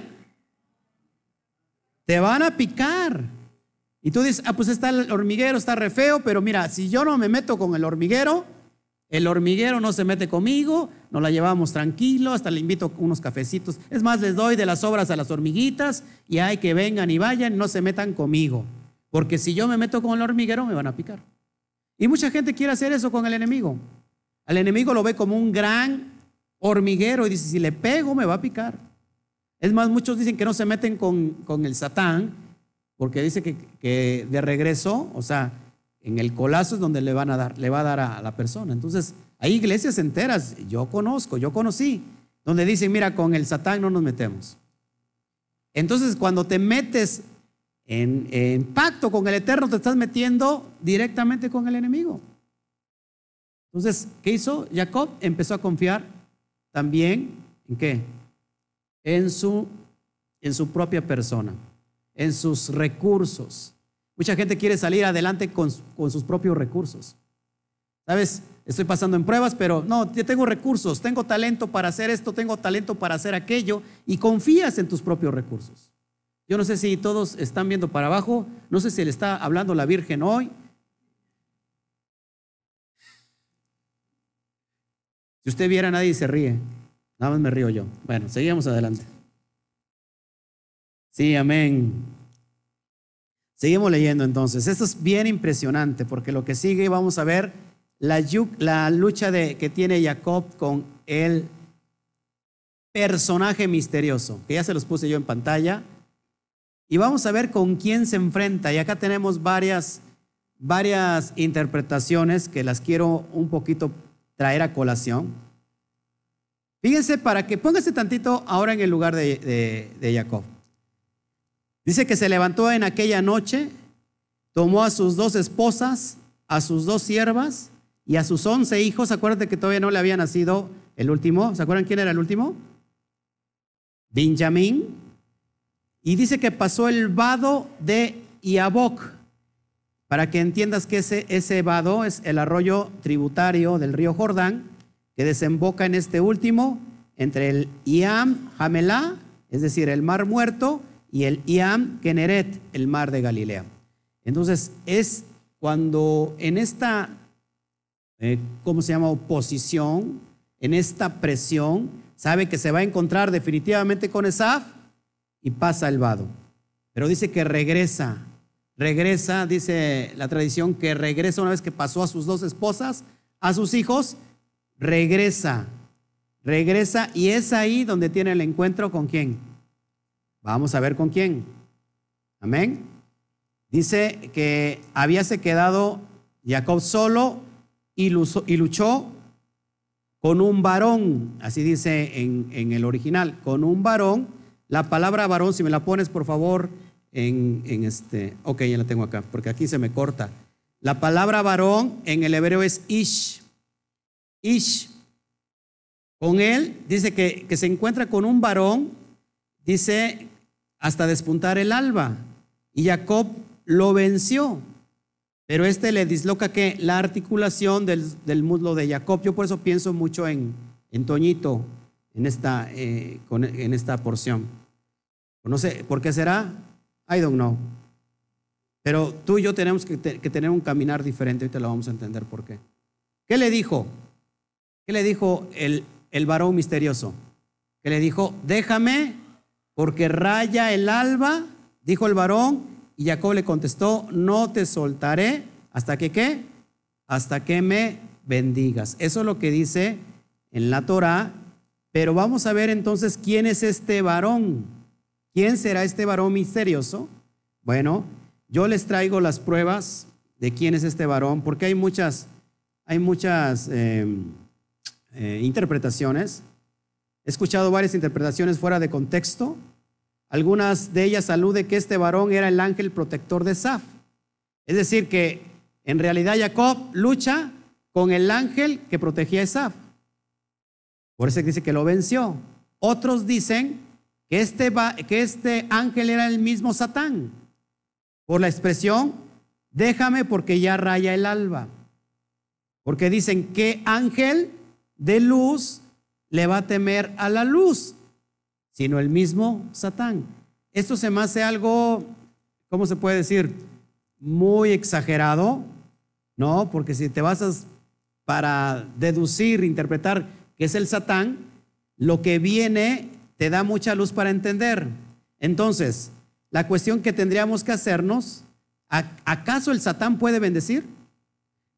Te van a picar. Y tú dices, ah, pues está el hormiguero, está re feo, pero mira, si yo no me meto con el hormiguero, el hormiguero no se mete conmigo, nos la llevamos tranquilo, hasta le invito unos cafecitos. Es más, les doy de las obras a las hormiguitas y hay que vengan y vayan, no se metan conmigo. Porque si yo me meto con el hormiguero, me van a picar. Y mucha gente quiere hacer eso con el enemigo. Al enemigo lo ve como un gran hormiguero y dice, si le pego, me va a picar. Es más, muchos dicen que no se meten con, con el Satán, porque dice que, de regreso, o sea, en el colazo es donde le van a dar, le va a dar a la persona. Entonces, hay iglesias enteras, yo conozco, yo conocí, donde dicen, mira, con el Satán no nos metemos. Entonces, cuando te metes en, en, pacto con el Eterno, te estás metiendo directamente con el enemigo. Entonces, ¿qué hizo? Jacob empezó a confiar también en qué? En su, en su propia persona en sus recursos. Mucha gente quiere salir adelante con, sus propios recursos. ¿Sabes? Estoy pasando en pruebas, pero no, yo tengo recursos, tengo talento para hacer esto, tengo talento para hacer aquello y confías en tus propios recursos. Yo no sé si todos están viendo para abajo, no sé si le está hablando la Virgen hoy. Si usted viera, nadie se ríe, nada más me río yo. Bueno, seguimos adelante. Sí, amén. Seguimos leyendo entonces. Esto es bien impresionante porque lo que sigue vamos a ver la, lucha de, que tiene Jacob con el personaje misterioso, que ya se los puse yo en pantalla. Y vamos a ver con quién se enfrenta. Y acá tenemos varias, varias interpretaciones que las quiero un poquito traer a colación. Fíjense para que póngase tantito ahora en el lugar de Jacob. Dice que se levantó en aquella noche, tomó a sus dos esposas, a sus dos siervas y a sus once hijos. Acuérdate que todavía no le había nacido el último. ¿Se acuerdan quién era el último? Benjamín. Y dice que pasó el vado de Iaboc. Para que entiendas que ese, ese vado es el arroyo tributario del río Jordán, que desemboca en este último, entre el Iam Jamelá, es decir, el mar muerto, y el Iam Keneret, el mar de Galilea. Entonces, es cuando en esta, eh, ¿cómo se llama?, oposición, en esta presión, sabe que se va a encontrar definitivamente con Esaf y pasa el vado. Pero dice que regresa, regresa, dice la tradición, que regresa una vez que pasó a sus dos esposas, a sus hijos, regresa, regresa y es ahí donde tiene el encuentro con quién? Vamos a ver con quién. Amén. Dice que habíase quedado Jacob solo y luchó, con un varón, así dice en, el original, con un varón. La palabra varón, si me la pones por favor en, este, ok, ya la tengo acá, porque aquí se me corta. La palabra varón en el hebreo es ish. Ish. Con él dice que se encuentra con un varón, dice hasta despuntar el alba. Y Jacob lo venció. Pero este le disloca que la articulación del, muslo de Jacob. Yo por eso pienso mucho en, en Toñito, en esta, eh, en esta porción. No sé, ¿por qué será? I don't know. Pero tú y yo tenemos que, tener un caminar diferente. Ahorita lo vamos a entender por qué. ¿Qué le dijo? ¿Qué le dijo el, el varón misterioso? Que le dijo, déjame porque raya el alba, dijo el varón, y Jacob le contestó, no te soltaré hasta que qué, hasta que me bendigas. Eso es lo que dice en la Torah, pero vamos a ver entonces quién es este varón. ¿quién será este varón misterioso? Bueno, yo les traigo las pruebas de quién es este varón, porque hay muchas, hay muchas eh, eh, interpretaciones. He escuchado varias interpretaciones fuera de contexto. Algunas de ellas aluden que este varón era el ángel protector de Saf. Es decir, que en realidad Jacob lucha con el ángel que protegía a Esaf. Por eso dice que lo venció. Otros dicen que este, que este ángel era el mismo Satán, por la expresión, déjame porque ya raya el alba. Porque dicen, que ángel de luz le va a temer a la luz? Sino el mismo Satán. Esto se me hace algo, ¿cómo se puede decir? Muy exagerado, ¿no? Porque si te vas a para deducir, interpretar que es el Satán, lo que viene te da mucha luz para entender. Entonces, la cuestión que tendríamos que hacernos, ¿acaso el Satán puede bendecir?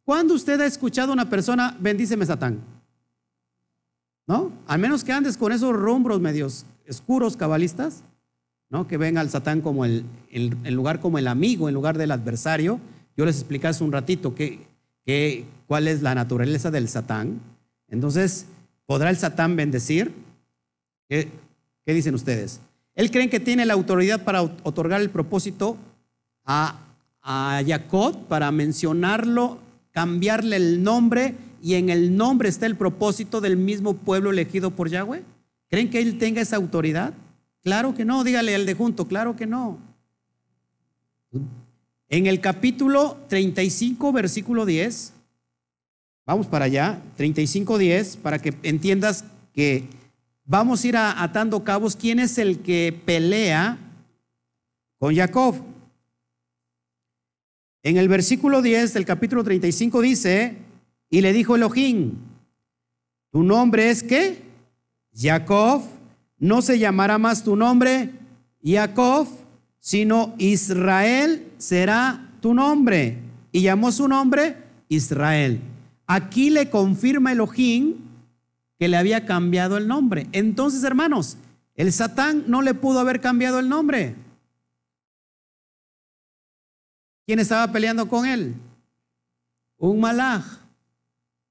¿Cuándo usted ha escuchado a una persona, bendíceme Satán? ¿No? Al menos que andes con esos rumbros medios oscuros cabalistas, ¿no? Que ven al Satán como el, el, lugar como el amigo en lugar del adversario. Yo les expliqué hace un ratito que cuál es la naturaleza del Satán. Entonces, ¿podrá el Satán bendecir? ¿Qué, dicen ustedes? Él creen que tiene la autoridad para otorgar el propósito a, a Jacob, para mencionarlo, cambiarle el nombre y en el nombre está el propósito del mismo pueblo elegido por Yahweh. ¿Creen que él tenga esa autoridad? Claro que no, dígale al de junto, claro que no. En el capítulo 35, versículo 10, vamos para allá, 35, 10, para que entiendas que vamos a ir atando cabos. ¿Quién es el que pelea con Jacob? En el versículo 10 del capítulo 35 dice, y le dijo Elohim, tu nombre es qué? Jacob, no se llamará más tu nombre Jacob, sino Israel será tu nombre. Y llamó su nombre Israel. Aquí le confirma Elohim que le había cambiado el nombre. Entonces, hermanos, el Satán no le pudo haber cambiado el nombre. ¿Quién estaba peleando con él? Un malaj,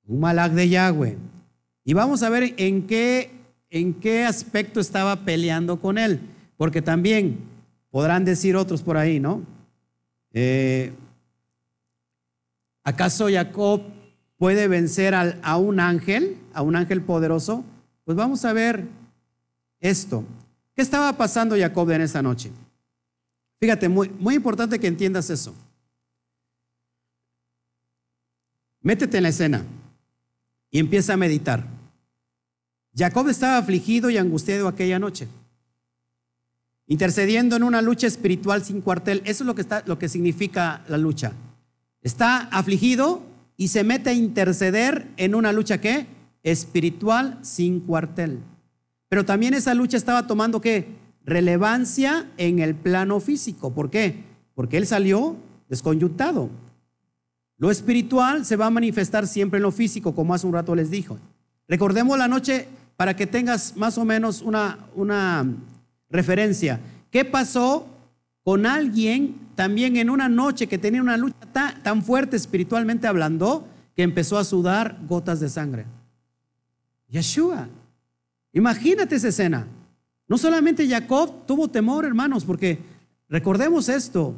un malaj de Yahweh. Y vamos a ver en qué, en qué aspecto estaba peleando con él, porque también Podrán decir otros por ahí, ¿no? Eh, ¿Acaso Jacob puede vencer a un ángel, a un ángel poderoso? Pues vamos a ver esto. ¿Qué estaba pasando Jacob en esa noche? Fíjate, muy, muy importante que entiendas eso. Métete en la escena y empieza a meditar. Jacob estaba afligido y angustiado aquella noche intercediendo en una lucha espiritual sin cuartel. Eso es lo que, lo que significa la lucha. Está afligido y se mete a interceder en una lucha que espiritual sin cuartel. Pero también esa lucha estaba tomando qué? Relevancia en el plano físico. ¿Por qué? Porque él salió desconyuntado. Lo espiritual se va a manifestar siempre en lo físico, como hace un rato les dijo. Recordemos la noche para que tengas más o menos una, una referencia. ¿Qué pasó con alguien también en una noche que tenía una lucha tan, fuerte espiritualmente hablando que empezó a sudar gotas de sangre? Yeshua. Imagínate esa escena. No solamente Jacob tuvo temor, hermanos, porque recordemos esto.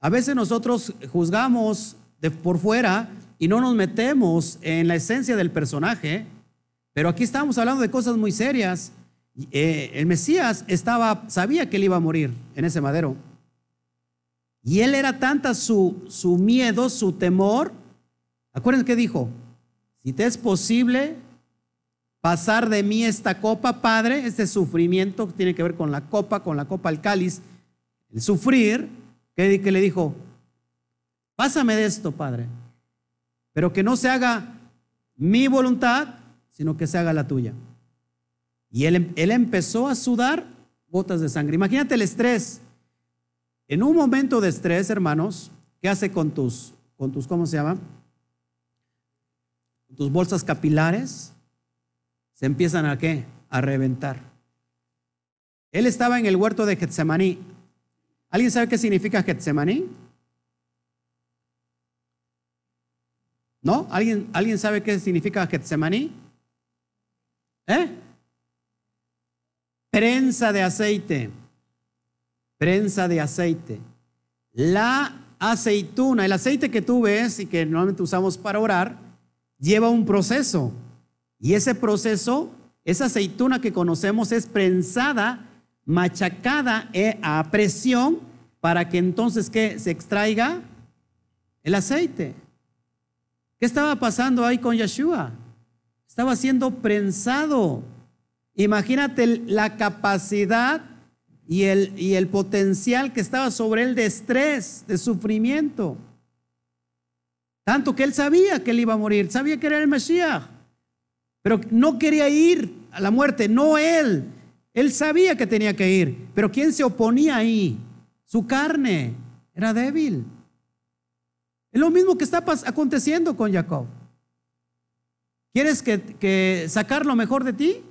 A veces nosotros juzgamos de por fuera y no nos metemos en la esencia del personaje, pero aquí estamos hablando de cosas muy serias. Eh, el Mesías estaba, sabía que él iba a morir en ese madero. Y él era tanta su, su miedo, su temor. Acuérdense que dijo, si te es posible pasar de mí esta copa, Padre, este sufrimiento que tiene que ver con la copa, con la copa al cáliz, el sufrir, que le dijo, pásame de esto, Padre, pero que no se haga mi voluntad, sino que se haga la tuya. Y él, él empezó a sudar gotas de sangre. Imagínate el estrés. En un momento de estrés, hermanos, ¿qué hace con tus, con tus, ¿cómo se llama? Tus bolsas capilares se empiezan a qué? A reventar. Él estaba en el huerto de Getsemaní. ¿Alguien sabe qué significa Getsemaní? ¿No? ¿Alguien, ¿Alguien sabe qué significa Getsemaní? ¿Eh? Prensa de aceite. Prensa de aceite. La aceituna, el aceite que tú ves y que normalmente usamos para orar, lleva un proceso. Y ese proceso, esa aceituna que conocemos es prensada, machacada eh, a presión para que entonces ¿qué? se extraiga el aceite. ¿Qué estaba pasando ahí con Yeshua? Estaba siendo prensado. Imagínate la capacidad y el, y el potencial que estaba sobre él de estrés, de sufrimiento. Tanto que él sabía que él iba a morir, sabía que era el Mesías, pero no quería ir a la muerte, no él. Él sabía que tenía que ir, pero ¿quién se oponía ahí? Su carne era débil. Es lo mismo que está aconteciendo con Jacob. ¿Quieres que, que sacar lo mejor de ti?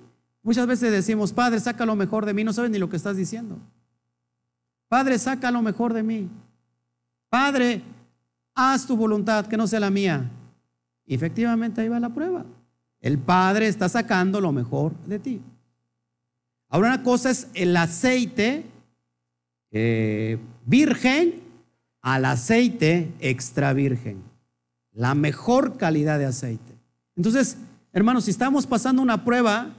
Muchas veces decimos, Padre, saca lo mejor de mí. No sabes ni lo que estás diciendo. Padre, saca lo mejor de mí. Padre, haz tu voluntad, que no sea la mía. Y efectivamente ahí va la prueba. El Padre está sacando lo mejor de ti. Ahora una cosa es el aceite eh, virgen al aceite extra virgen. La mejor calidad de aceite. Entonces, hermanos, si estamos pasando una prueba,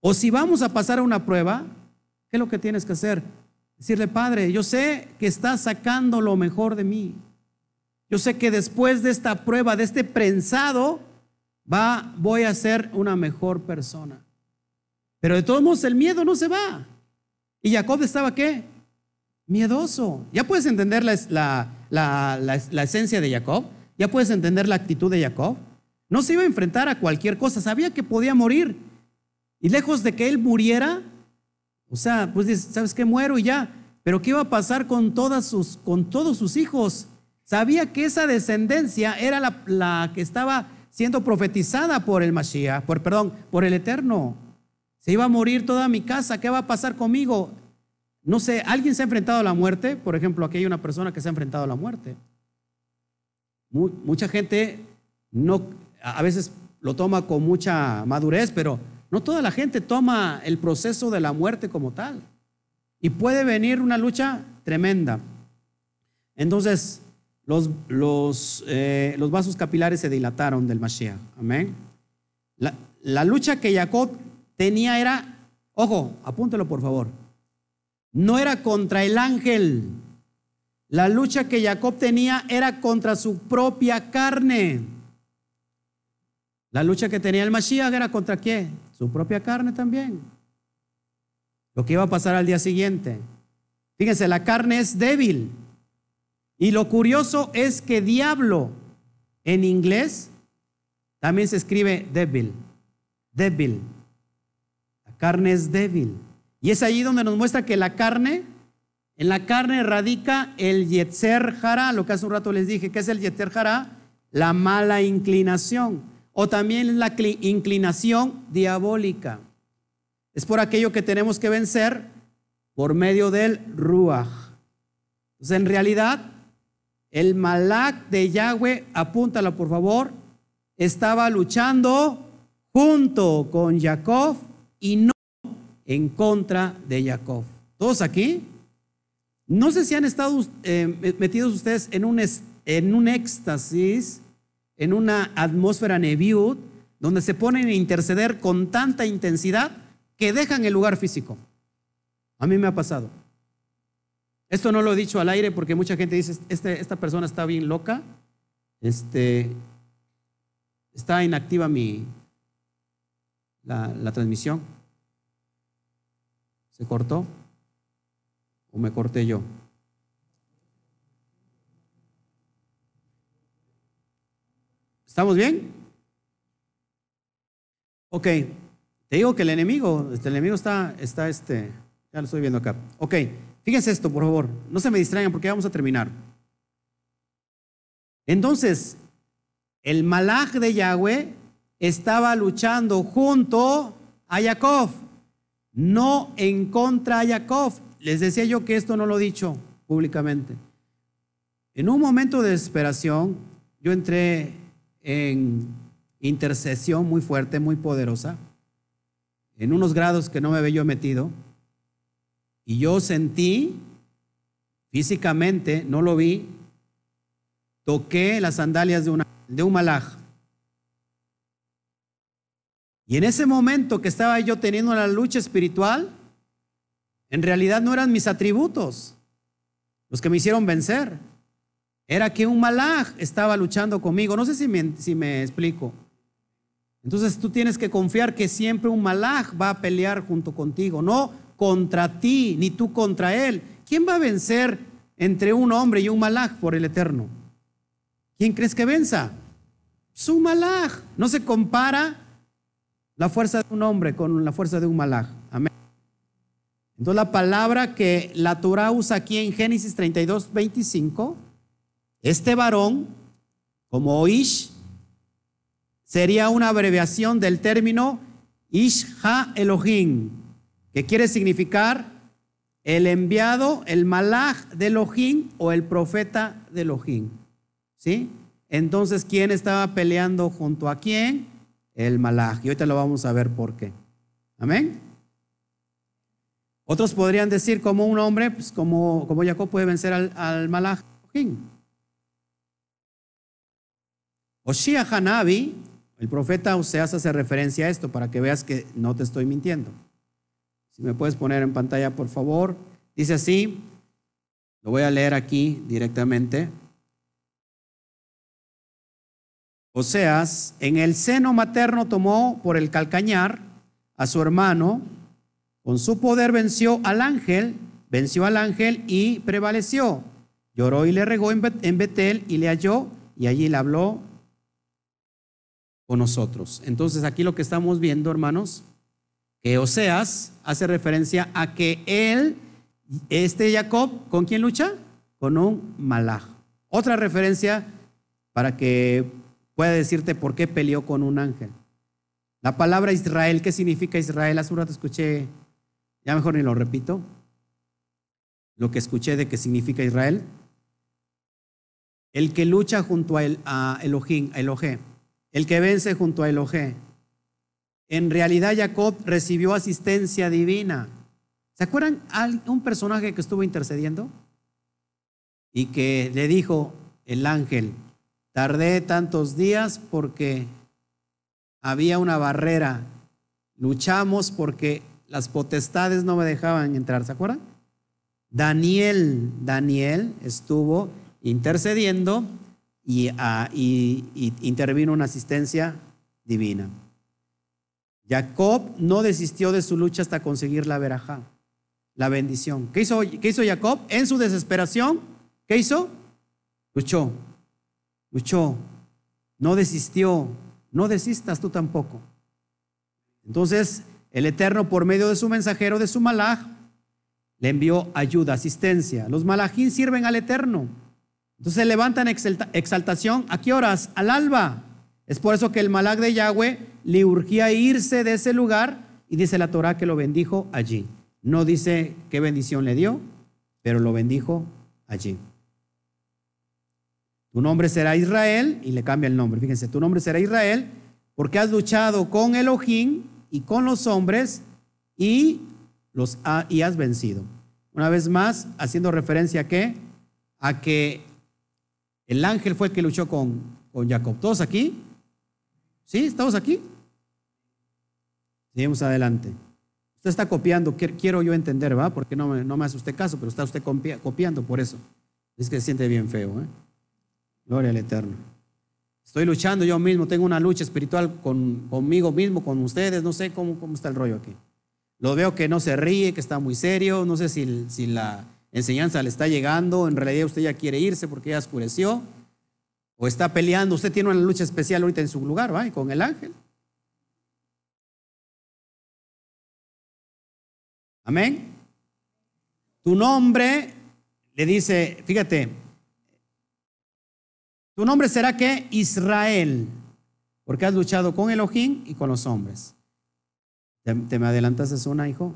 o si vamos a pasar a una prueba, ¿qué es lo que tienes que hacer? Decirle, Padre, yo sé que estás sacando lo mejor de mí. Yo sé que después de esta prueba, de este prensado, va, voy a ser una mejor persona. Pero de todos modos el miedo no se va. ¿Y Jacob estaba qué? Miedoso. Ya puedes entender la, la esencia de Jacob. Ya puedes entender la actitud de Jacob. No se iba a enfrentar a cualquier cosa. Sabía que podía morir. Y lejos de que él muriera, o sea, pues dice, ¿sabes qué? Muero y ya. Pero ¿qué iba a pasar con, todas sus, con todos sus hijos? Sabía que esa descendencia era la, que estaba siendo profetizada por el Mashiach, por, perdón, por el Eterno. Se iba a morir toda mi casa, ¿qué va a pasar conmigo? No sé, ¿alguien se ha enfrentado a la muerte? Por ejemplo, aquí hay una persona que se ha enfrentado a la muerte. Mucha gente no, a veces lo toma con mucha madurez, pero no toda la gente toma el proceso de la muerte como tal. Y puede venir una lucha tremenda. Entonces, los, los, eh, los vasos capilares se dilataron del Mashiach. Amén. La, la lucha que Jacob tenía era, ojo, apúntelo por favor, no era contra el ángel. La lucha que Jacob tenía era contra su propia carne. La lucha que tenía el Mashiach era contra qué? Su propia carne también. Lo que iba a pasar al día siguiente. Fíjense, la carne es débil. Y lo curioso es que diablo en inglés también se escribe débil. Débil. La carne es débil. Y es allí donde nos muestra que la carne, en la carne radica el Yetzer Jara, lo que hace un rato les dije, que es el Yetzer Jara, la mala inclinación o también la inclinación diabólica. Es por aquello que tenemos que vencer por medio del Ruach. Entonces, en realidad, el Malak de Yahweh, apúntalo por favor, estaba luchando junto con Jacob y no en contra de Jacob. ¿Todos aquí? No sé si han estado eh, metidos ustedes en un, en un éxtasis en una atmósfera neviud donde se ponen a interceder con tanta intensidad que dejan el lugar físico. A mí me ha pasado. Esto no lo he dicho al aire porque mucha gente dice, este, esta persona está bien loca, este, está inactiva mi, la, la transmisión. ¿Se cortó? ¿O me corté yo? ¿Estamos bien? Ok, te digo que el enemigo, este, el enemigo está, está, este, ya lo estoy viendo acá. Ok, fíjense esto, por favor, no se me distraigan porque vamos a terminar. Entonces, el malaj de Yahweh estaba luchando junto a Jacob. no en contra a Jacob. Les decía yo que esto no lo he dicho públicamente. En un momento de desesperación, yo entré en intercesión muy fuerte, muy poderosa, en unos grados que no me había yo metido, y yo sentí físicamente, no lo vi, toqué las sandalias de, de un malaj. Y en ese momento que estaba yo teniendo la lucha espiritual, en realidad no eran mis atributos los que me hicieron vencer. Era que un malaj estaba luchando conmigo. No sé si me, explico. Entonces tú tienes que confiar que siempre un malaj va a pelear junto contigo, no contra ti, ni tú contra él. ¿Quién va a vencer entre un hombre y un malaj por el eterno? ¿Quién crees que venza? Su malaj. No se compara la fuerza de un hombre con la fuerza de un malaj. Amén. Entonces la palabra que la Torah usa aquí en Génesis 32, 25, este varón, como Oish, sería una abreviación del término Isha Elohim, que quiere significar el enviado, el malaj de Elohim o el profeta de Elohim. ¿Sí? Entonces, ¿quién estaba peleando junto a quién? El malaj. Y ahorita lo vamos a ver por qué. Amén. Otros podrían decir como un hombre, pues como, como Jacob puede vencer al, al malaj. Oshia Hanabi, el profeta Oseas hace referencia a esto para que veas que no te estoy mintiendo. Si me puedes poner en pantalla, por favor. Dice así, lo voy a leer aquí directamente. Oseas, en el seno materno tomó por el calcañar a su hermano, con su poder venció al ángel, venció al ángel y prevaleció. Lloró y le regó en Betel y le halló y allí le habló con nosotros. Entonces aquí lo que estamos viendo, hermanos, que Oseas hace referencia a que él, este Jacob, ¿con quién lucha? Con un malaj. Otra referencia para que pueda decirte por qué peleó con un ángel. La palabra Israel, ¿qué significa Israel? Hace un rato escuché, ya mejor ni lo repito, lo que escuché de qué significa Israel. El que lucha junto a, el, a Elohim, a Elohim, el que vence junto a Elohim. En realidad Jacob recibió asistencia divina. ¿Se acuerdan un personaje que estuvo intercediendo? Y que le dijo el ángel, tardé tantos días porque había una barrera. Luchamos porque las potestades no me dejaban entrar. ¿Se acuerdan? Daniel, Daniel estuvo intercediendo y, ah, y intervino una asistencia divina. Jacob no desistió de su lucha hasta conseguir la verajá, la bendición. ¿Qué hizo, ¿Qué hizo Jacob? En su desesperación, ¿qué hizo? Luchó, luchó, no desistió, no desistas tú tampoco. Entonces, el Eterno, por medio de su mensajero, de su malaj, le envió ayuda, asistencia. Los malajín sirven al Eterno. Entonces levantan exaltación. ¿A qué horas? Al alba. Es por eso que el malaj de Yahweh le urgía irse de ese lugar y dice la Torah que lo bendijo allí. No dice qué bendición le dio, pero lo bendijo allí. Tu nombre será Israel y le cambia el nombre. Fíjense, tu nombre será Israel porque has luchado con Elohim y con los hombres y los y has vencido. Una vez más, haciendo referencia a qué? A que el ángel fue el que luchó con, con Jacob. ¿Todos aquí? ¿Sí? ¿Estamos aquí? Seguimos adelante. Usted está copiando, quiero yo entender, ¿va? Porque no me, no me hace usted caso, pero está usted copiando por eso. Es que se siente bien feo, ¿eh? Gloria al Eterno. Estoy luchando yo mismo, tengo una lucha espiritual con, conmigo mismo, con ustedes, no sé cómo, cómo está el rollo aquí. Lo veo que no se ríe, que está muy serio, no sé si, si la enseñanza le está llegando, en realidad usted ya quiere irse porque ya oscureció o está peleando, usted tiene una lucha especial ahorita en su lugar, ¿va? Con el ángel. Amén. Tu nombre, le dice, fíjate, tu nombre será que Israel, porque has luchado con Elohim y con los hombres. ¿Te, te me adelantaste una, hijo?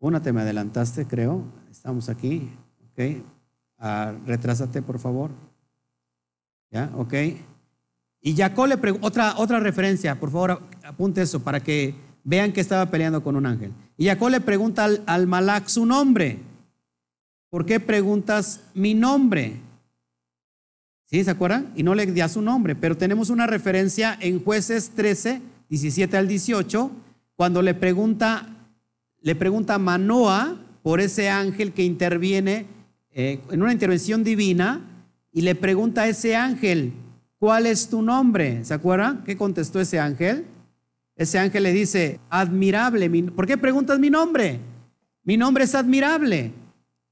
Una te me adelantaste, creo. Estamos aquí. Ok. Ah, retrásate, por favor. ¿Ya? Ok. Y Jacob le preguntó, otra, otra referencia, por favor, apunte eso para que vean que estaba peleando con un ángel. Y Jacob le pregunta al, al Malak su nombre. ¿Por qué preguntas mi nombre? ¿Sí? ¿Se acuerdan? Y no le da su nombre, pero tenemos una referencia en jueces 13, 17 al 18, cuando le pregunta, le pregunta a Manoa por ese ángel que interviene eh, en una intervención divina y le pregunta a ese ángel, ¿cuál es tu nombre? ¿Se acuerdan? ¿Qué contestó ese ángel? Ese ángel le dice, admirable. ¿Por qué preguntas mi nombre? Mi nombre es admirable.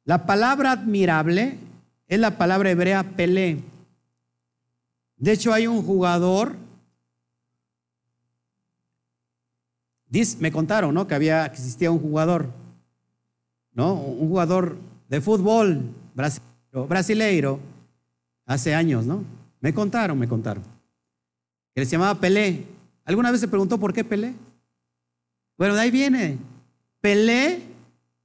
La palabra admirable es la palabra hebrea Pelé. De hecho, hay un jugador, me contaron, ¿no? Que había, existía un jugador, ¿no? Un jugador de fútbol brasileiro, brasileiro hace años, ¿no? Me contaron, me contaron. Que se llamaba Pelé. ¿Alguna vez se preguntó por qué Pelé? Bueno, de ahí viene. Pelé,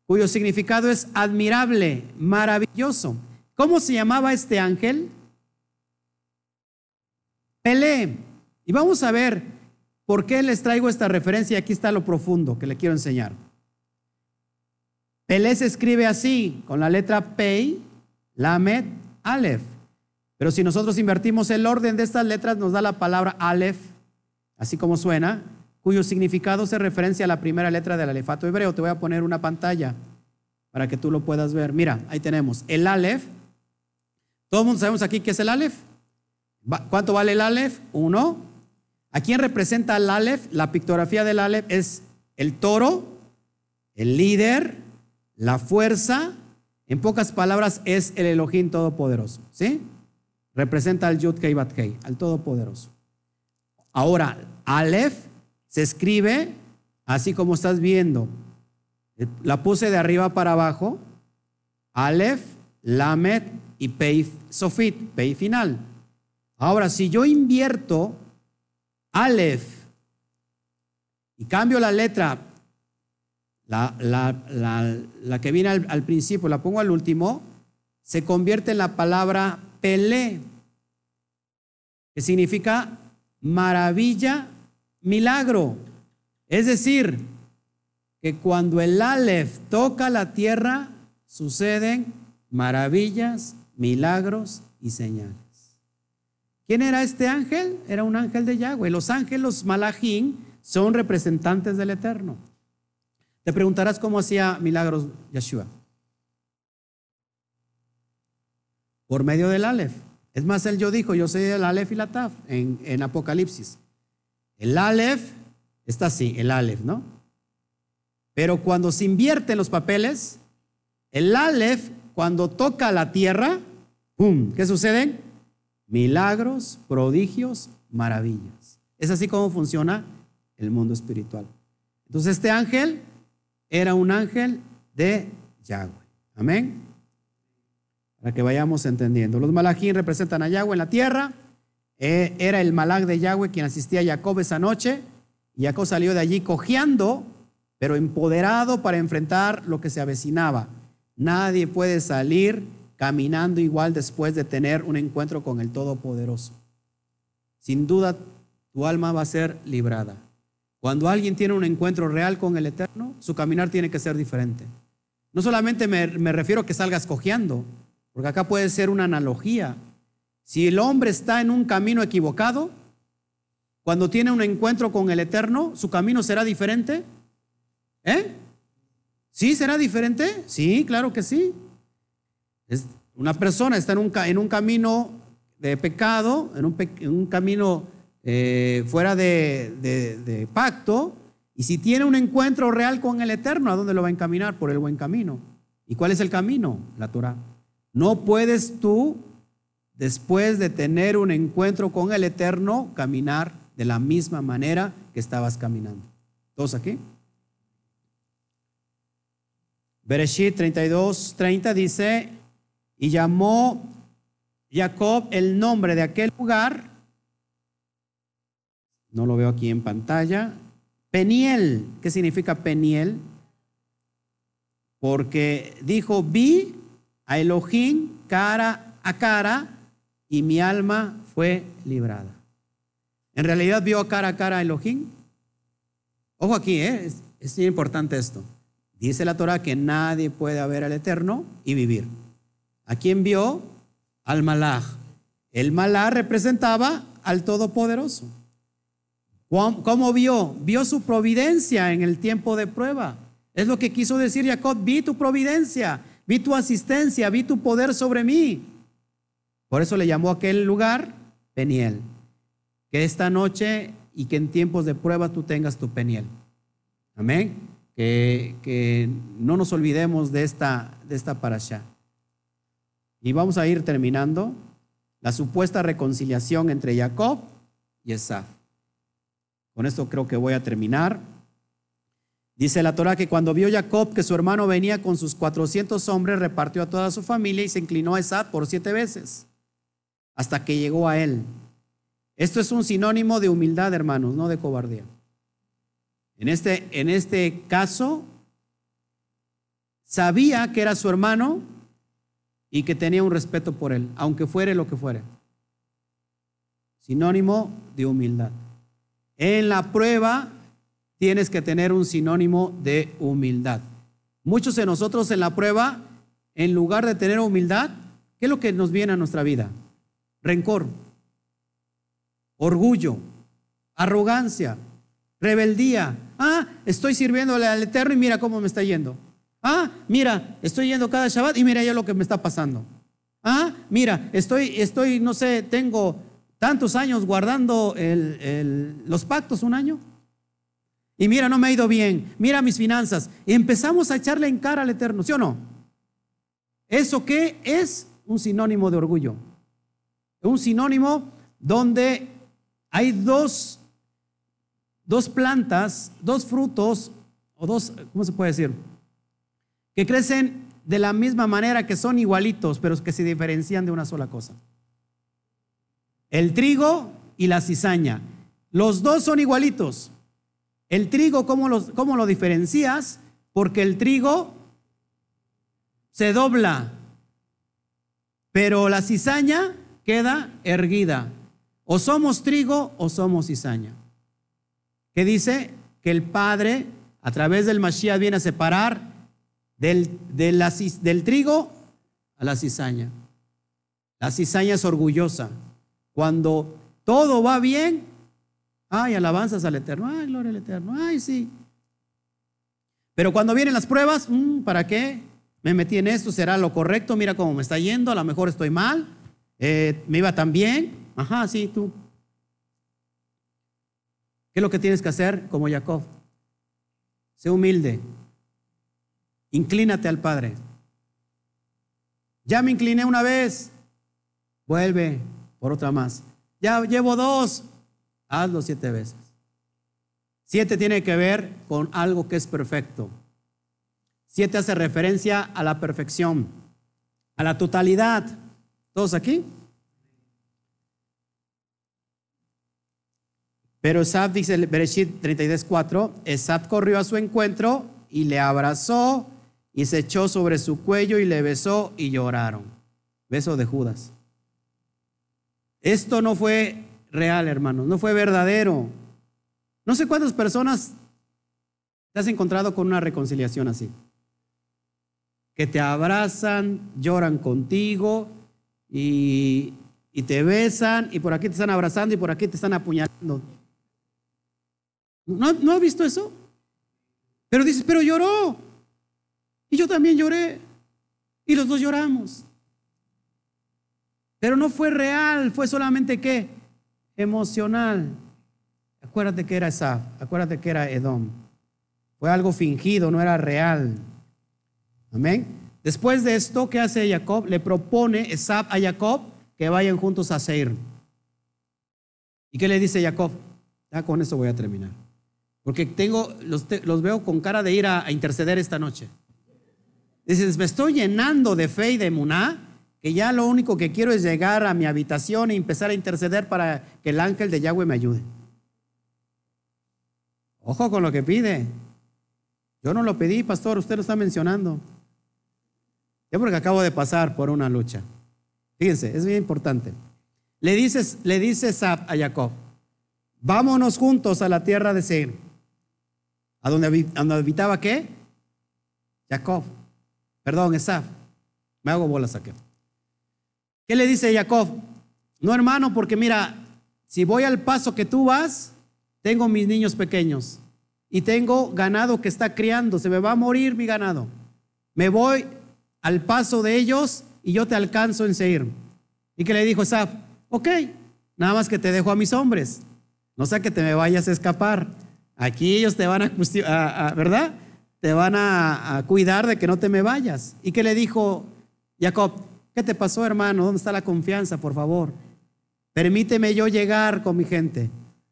cuyo significado es admirable, maravilloso. ¿Cómo se llamaba este ángel? Pelé. Y vamos a ver por qué les traigo esta referencia. Aquí está lo profundo que le quiero enseñar. Pelé se escribe así, con la letra Pei, Lamed, Aleph. Pero si nosotros invertimos el orden de estas letras, nos da la palabra Aleph, así como suena, cuyo significado se referencia a la primera letra del alefato hebreo. Te voy a poner una pantalla para que tú lo puedas ver. Mira, ahí tenemos el Aleph. Todo el mundo sabemos aquí qué es el Aleph. ¿Cuánto vale el Aleph? Uno. ¿A quién representa el Aleph? La pictografía del Aleph es el toro, el líder, la fuerza, en pocas palabras, es el Elohim Todopoderoso. ¿Sí? Representa al Yud Kei Bat Kei, al Todopoderoso. Ahora, Aleph se escribe así como estás viendo. La puse de arriba para abajo. Aleph, Lamed y Pei Sofit, Pei final. Ahora, si yo invierto Aleph y cambio la letra la, que viene al, principio, la pongo al último, se convierte en la palabra Pelé, que significa maravilla, milagro. Es decir, que cuando el Aleph toca la tierra, suceden maravillas, milagros y señales. ¿Quién era este ángel? Era un ángel de Yahweh. Los ángeles, los malachín, son representantes del Eterno. Te preguntarás cómo hacía milagros Yeshua. Por medio del Aleph. Es más, él yo dijo, yo soy el Aleph y la Taf en, Apocalipsis. El Aleph está así, el Aleph, ¿no? Pero cuando se invierten los papeles, el Aleph, cuando toca la tierra, ¡pum! ¿Qué suceden? Milagros, prodigios, maravillas. Es así como funciona el mundo espiritual. Entonces este ángel era un ángel de Yahweh. Amén. Para que vayamos entendiendo. Los malajín representan a Yahweh en la tierra. Eh, era el malach de Yahweh quien asistía a Jacob esa noche. Y Jacob salió de allí cojeando, pero empoderado para enfrentar lo que se avecinaba. Nadie puede salir caminando igual después de tener un encuentro con el Todopoderoso. Sin duda, tu alma va a ser librada. Cuando alguien tiene un encuentro real con el Eterno, su caminar tiene que ser diferente. No solamente me, refiero a que salgas cojeando, porque acá puede ser una analogía. Si el hombre está en un camino equivocado, cuando tiene un encuentro con el Eterno, ¿su camino será diferente? ¿Eh? ¿Sí será diferente? Sí, claro que sí. Una persona está en un, camino de pecado, en un, en un camino eh, fuera de, pacto, y si tiene un encuentro real con el Eterno, ¿a dónde lo va a encaminar? Por el buen camino. ¿Y cuál es el camino? La Torah. No puedes tú, después de tener un encuentro con el Eterno, caminar de la misma manera que estabas caminando. ¿Todos aquí? Bereshit 32, 30 dice, y llamó Jacob el nombre de aquel lugar no lo veo aquí en pantalla. Peniel, ¿qué significa Peniel? Porque dijo, vi a Elohim cara a cara y mi alma fue librada. ¿En realidad vio cara a cara a Elohim? Ojo aquí, ¿eh? es, es importante esto. Dice la Torah que nadie puede ver al Eterno y vivir. ¿A quién vio? Al Malach. El Malach representaba al Todopoderoso. ¿Cómo vio? Vio su providencia en el tiempo de prueba. Es lo que quiso decir Jacob, vi tu providencia, vi tu asistencia, vi tu poder sobre mí. Por eso le llamó aquel lugar Peniel. Que esta noche y que en tiempos de prueba tú tengas tu Peniel. Amén. Que, que no nos olvidemos de esta, de esta parasha. Y vamos a ir terminando la supuesta reconciliación entre Jacob y Esaf. Con esto creo que voy a terminar. Dice la Torah que cuando vio Jacob que su hermano venía con sus 400 hombres, repartió a toda su familia y se inclinó a Esaf por siete veces, hasta que llegó a él. Esto es un sinónimo de humildad, hermanos, no de cobardía. En este, en este caso, sabía que era su hermano y que tenía un respeto por él, aunque fuere lo que fuere. Sinónimo de humildad. En la prueba tienes que tener un sinónimo de humildad. Muchos de nosotros en la prueba, en lugar de tener humildad, ¿qué es lo que nos viene a nuestra vida? Rencor, orgullo, arrogancia, rebeldía. Ah, estoy sirviéndole al Eterno y mira cómo me está yendo. Ah, mira, estoy yendo cada Shabbat y mira ya lo que me está pasando. Ah, mira, estoy, estoy, no sé, tengo tantos años guardando los pactos, un año. Y mira, no me ha ido bien, mira mis finanzas. Y empezamos a echarle en cara al Eterno, ¿sí o no? ¿Eso qué es? Un sinónimo de orgullo. Un sinónimo donde hay dos, dos plantas, dos frutos, o dos, ¿cómo se puede decir? Crecen de la misma manera, que son igualitos, pero que se diferencian de una sola cosa el trigo y la cizaña. Los dos son igualitos. El trigo, ¿cómo, ¿cómo, lo diferencias? Porque el trigo se dobla, pero la cizaña queda erguida. O somos trigo o somos cizaña. ¿Qué dice? Que el Padre, a través del Mashiach, viene a separar del, del trigo a la cizaña. La cizaña es orgullosa. Cuando todo va bien, ay, alabanzas al Eterno, ay, gloria al Eterno, ay, sí. Pero cuando vienen las pruebas, mm, ¿para qué? Me metí en esto, será lo correcto, mira cómo me está yendo, a lo mejor estoy mal, eh, me iba tan bien, ajá, sí, tú. ¿Qué es lo que tienes que hacer como Jacob? Sé humilde, inclínate al Padre. Ya me incliné una vez, vuelve, por otra más. Ya llevo dos, hazlo siete veces. Siete tiene que ver con algo que es perfecto. Siete hace referencia a la perfección, a la totalidad. ¿Todos aquí? Pero Esab dice Bereshit 32.4, Esab corrió a su encuentro y le abrazó y se echó sobre su cuello y le besó y lloraron. Beso de Judas. Esto no fue real, hermanos, no fue verdadero. No sé cuántas personas te has encontrado con una reconciliación así. Que te abrazan, lloran contigo y, te besan y por aquí te están abrazando y por aquí te están apuñalando. ¿No, ¿No has visto eso? Pero dices, pero lloró. Y yo también lloré. Y los dos lloramos. Pero no fue real, fue solamente qué? Emocional. Acuérdate que era esa, acuérdate que era Edom. Fue algo fingido, no era real. Amén. Después de esto, ¿qué hace Jacob? Le propone Esab a Jacob que vayan juntos a Seir. ¿Y qué le dice Jacob? Ya con eso voy a terminar. Porque tengo, los, veo con cara de ir a, interceder esta noche. Dices, me estoy llenando de fe y de muná que ya lo único que quiero es llegar a mi habitación e empezar a interceder para que el ángel de Yahweh me ayude. Ojo con lo que pide. Yo no lo pedí, pastor, usted lo está mencionando. Yo porque acabo de pasar por una lucha. Fíjense, es bien importante. Le dices, le dice a Jacob, vámonos juntos a la tierra de Seir. ¿A donde, habitaba qué? Jacob. Perdón, Esaf. Me hago bolas aquí. ¿Qué le dice Jacob? No, hermano, porque mira, si voy al paso que tú vas, tengo mis niños pequeños y tengo ganado que está criando, se me va a morir mi ganado. Me voy al paso de ellos y yo te alcanzo en seguir. ¿Y que le dijo Esaf? Ok, nada más que te dejo a mis hombres. No sea que te me vayas a escapar. Aquí ellos te van a, ¿verdad? Te van a, cuidar de que no te me vayas. ¿Y qué le dijo Jacob? ¿Qué te pasó, hermano? ¿Dónde está la confianza, por favor? Permíteme yo llegar con mi gente.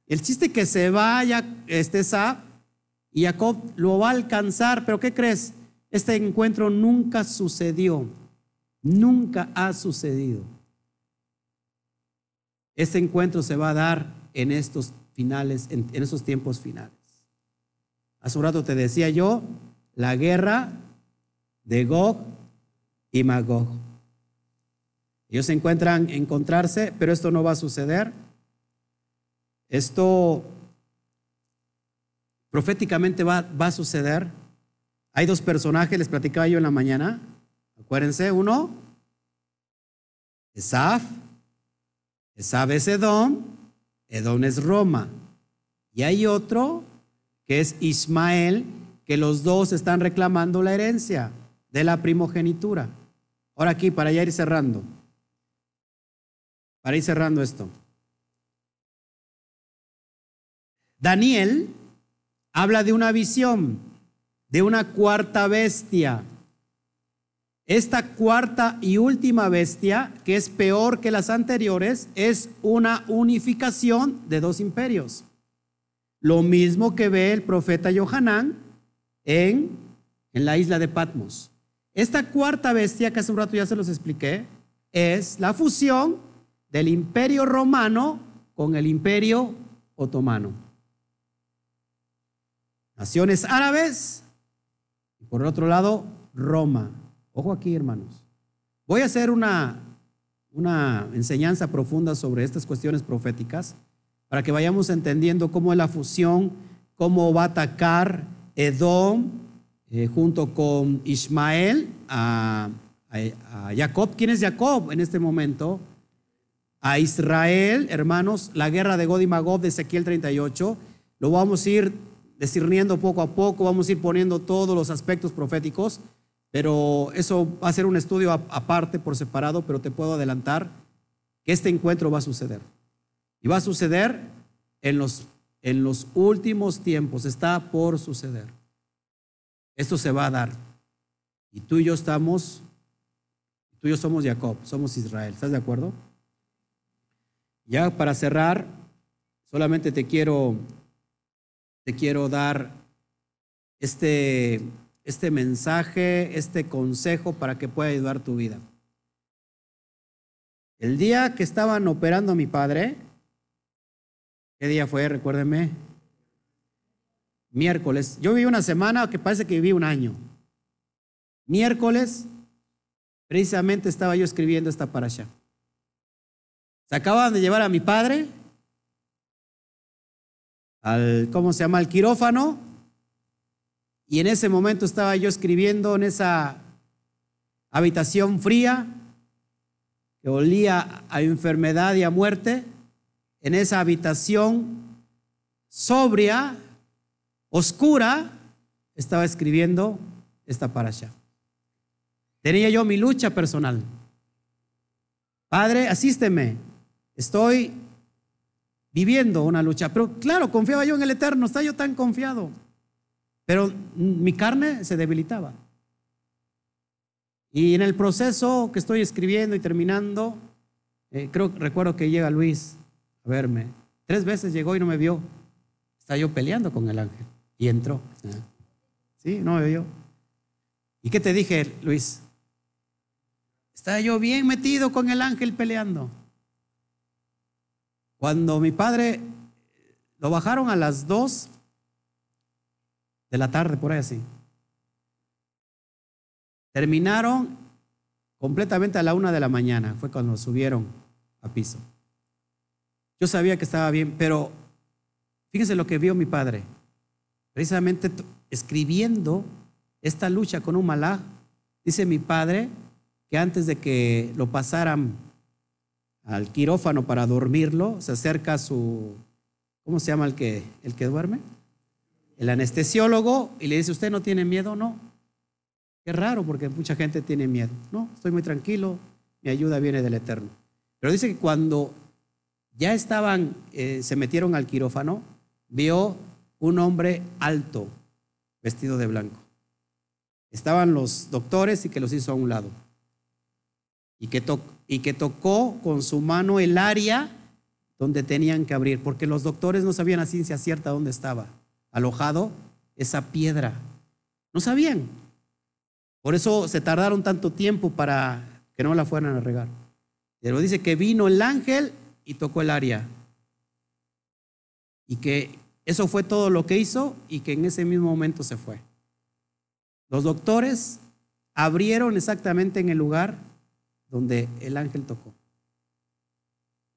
El chiste que se vaya este Esaf y Jacob lo va a alcanzar, pero ¿qué crees? Este encuentro nunca sucedió. Nunca ha sucedido. Este encuentro se va a dar en estos finales, en, esos tiempos finales. Hace un rato te decía yo, la guerra de Gog y Magog. Ellos se encuentran encontrarse, pero esto no va a suceder. Esto proféticamente va, va a suceder. Hay dos personajes, les platicaba yo en la mañana. Acuérdense, uno, Esaf. Esaf es Edom, Edom es Roma. Y hay otro que es Ismael, que los dos están reclamando la herencia de la primogenitura. Ahora aquí, para ya ir cerrando. Para ir cerrando esto. Daniel habla de una visión, de una cuarta bestia. Esta cuarta y última bestia, que es peor que las anteriores, es una unificación de dos imperios. Lo mismo que ve el profeta Johanán en, en la isla de Patmos. Esta cuarta bestia, que hace un rato ya se los expliqué, es la fusión del imperio romano con el imperio otomano. Naciones árabes y por el otro lado Roma. Ojo aquí, hermanos. Voy a hacer una, una enseñanza profunda sobre estas cuestiones proféticas para que vayamos entendiendo cómo es la fusión, cómo va a atacar Edom eh, junto con Ismael a, Jacob. ¿Quién es Jacob en este momento? A Israel, hermanos, la guerra de God y Magog de Ezequiel 38. Lo vamos a ir discerniendo poco a poco, vamos a ir poniendo todos los aspectos proféticos, pero eso va a ser un estudio aparte, por separado, pero te puedo adelantar que este encuentro va a suceder. Y va a suceder en los, en los últimos tiempos, está por suceder. Esto se va a dar. Y tú y yo estamos, tú y yo somos Jacob, somos Israel, ¿estás de acuerdo? Ya para cerrar, solamente te quiero te quiero dar este, este mensaje, este consejo para que pueda ayudar tu vida. El día que estaban operando a mi padre, ¿qué día fue? Recuérdenme. Miércoles. Yo viví una semana que parece que viví un año. Miércoles, precisamente estaba yo escribiendo esta para allá. Se acababan de llevar a mi padre al, ¿cómo se llama?, al quirófano. Y en ese momento estaba yo escribiendo en esa habitación fría que olía a enfermedad y a muerte, en esa habitación sobria, oscura, estaba escribiendo esta parasha. Tenía yo mi lucha personal. Padre, asísteme. Estoy viviendo una lucha. Pero claro, confiaba yo en el Eterno, estaba yo tan confiado. Pero mi carne se debilitaba. Y en el proceso que estoy escribiendo y terminando, eh, creo, recuerdo que llega Luis verme. Tres veces llegó y no me vio. Estaba yo peleando con el ángel. Y entró. Sí, no me vio. ¿Y qué te dije, Luis? Estaba yo bien metido con el ángel peleando. Cuando mi padre lo bajaron a las dos, de la tarde, por ahí así. Terminaron completamente a la una de la mañana, fue cuando subieron a piso. Yo sabía que estaba bien, pero fíjense lo que vio mi padre. Precisamente escribiendo esta lucha con un dice mi padre que antes de que lo pasaran al quirófano para dormirlo, se acerca a su, ¿cómo se llama el que, el que duerme? El anestesiólogo y le dice, ¿usted no tiene miedo? No. Qué raro porque mucha gente tiene miedo. No, estoy muy tranquilo, mi ayuda viene del Eterno. Pero dice que cuando ya estaban, eh, se metieron al quirófano, vio un hombre alto, vestido de blanco. Estaban los doctores y que los hizo a un lado. Y que, y que tocó con su mano el área donde tenían que abrir, porque los doctores no sabían a ciencia cierta dónde estaba alojado esa piedra. No sabían. Por eso se tardaron tanto tiempo para que no la fueran a regar. Pero dice que vino el ángel y tocó el área. Y que eso fue todo lo que hizo y que en ese mismo momento se fue. Los doctores abrieron exactamente en el lugar donde el ángel tocó.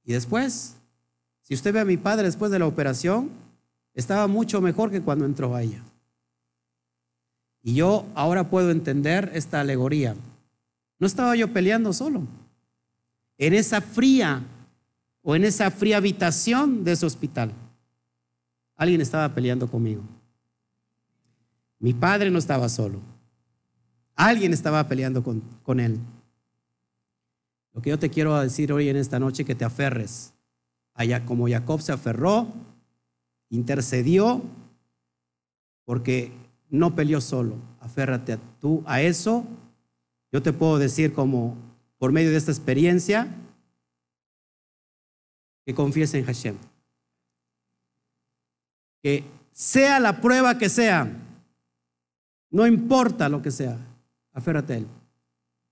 Y después, si usted ve a mi padre después de la operación, estaba mucho mejor que cuando entró a ella. Y yo ahora puedo entender esta alegoría. No estaba yo peleando solo. En esa fría o en esa fría habitación de ese hospital, alguien estaba peleando conmigo. Mi padre no estaba solo. Alguien estaba peleando con, con él. Lo que yo te quiero decir hoy en esta noche, que te aferres. Allá como Jacob se aferró, intercedió, porque no peleó solo. Aférrate tú a eso. Yo te puedo decir como por medio de esta experiencia que confíes en Hashem. Que sea la prueba que sea, no importa lo que sea, aférrate a Él.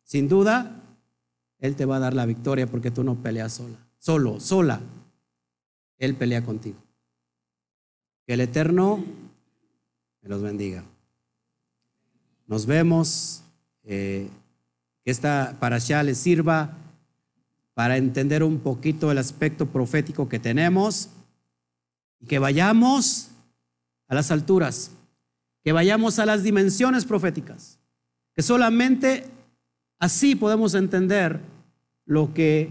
Sin duda, Él te va a dar la victoria porque tú no peleas sola, solo, sola. Él pelea contigo. Que el Eterno me los bendiga. Nos vemos. Eh, que esta allá les sirva para entender un poquito el aspecto profético que tenemos y que vayamos a las alturas, que vayamos a las dimensiones proféticas, que solamente así podemos entender lo que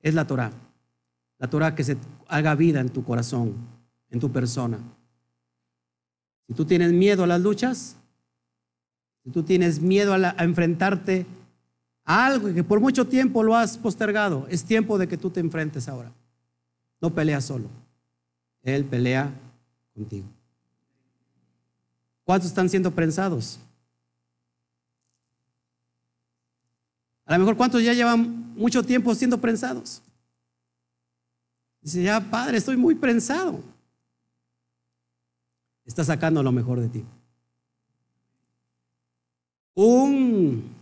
es la Torah. La Torah que se haga vida en tu corazón, en tu persona. Si tú tienes miedo a las luchas, si tú tienes miedo a, enfrentarte algo que por mucho tiempo lo has postergado, es tiempo de que tú te enfrentes ahora. No peleas solo. Él pelea contigo. ¿Cuántos están siendo prensados? A lo mejor cuántos ya llevan mucho tiempo siendo prensados. Dice, ya padre, estoy muy prensado. Está sacando lo mejor de ti. Un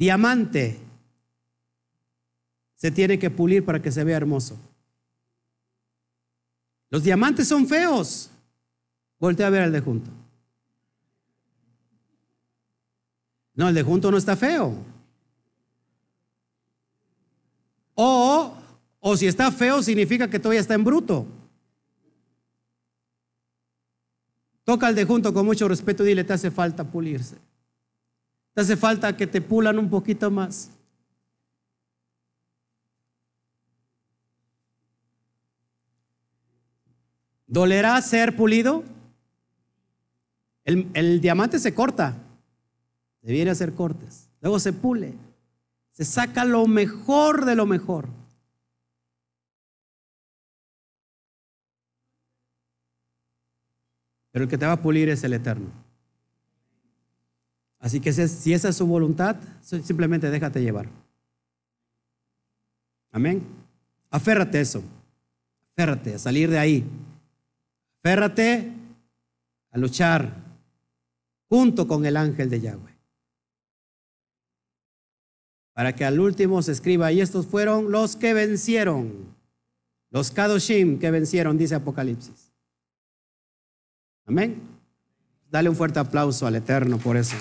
diamante se tiene que pulir para que se vea hermoso. Los diamantes son feos. Voltea a ver al de junto. No, el de junto no está feo. O, o si está feo, significa que todavía está en bruto. Toca al de junto con mucho respeto y dile, te hace falta pulirse. Te hace falta que te pulan un poquito más. ¿Dolerá ser pulido? El, el, diamante se corta. Debiera hacer cortes. Luego se pule. Se saca lo mejor de lo mejor. Pero el que te va a pulir es el eterno. Así que si esa es su voluntad, simplemente déjate llevar. Amén. Aférrate a eso. Aférrate a salir de ahí. Aférrate a luchar junto con el ángel de Yahweh. Para que al último se escriba, y estos fueron los que vencieron. Los Kadoshim que vencieron, dice Apocalipsis. Amén. Dale un fuerte aplauso al Eterno por eso.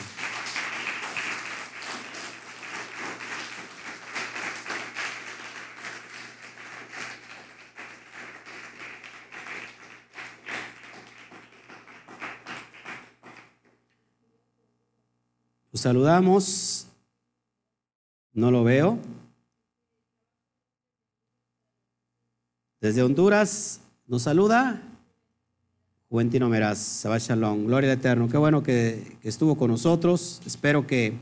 Saludamos. No lo veo. Desde Honduras nos saluda Juventino Meraz, Shabbat Shalom, Gloria al Eterno. Qué bueno que, estuvo con nosotros. Espero que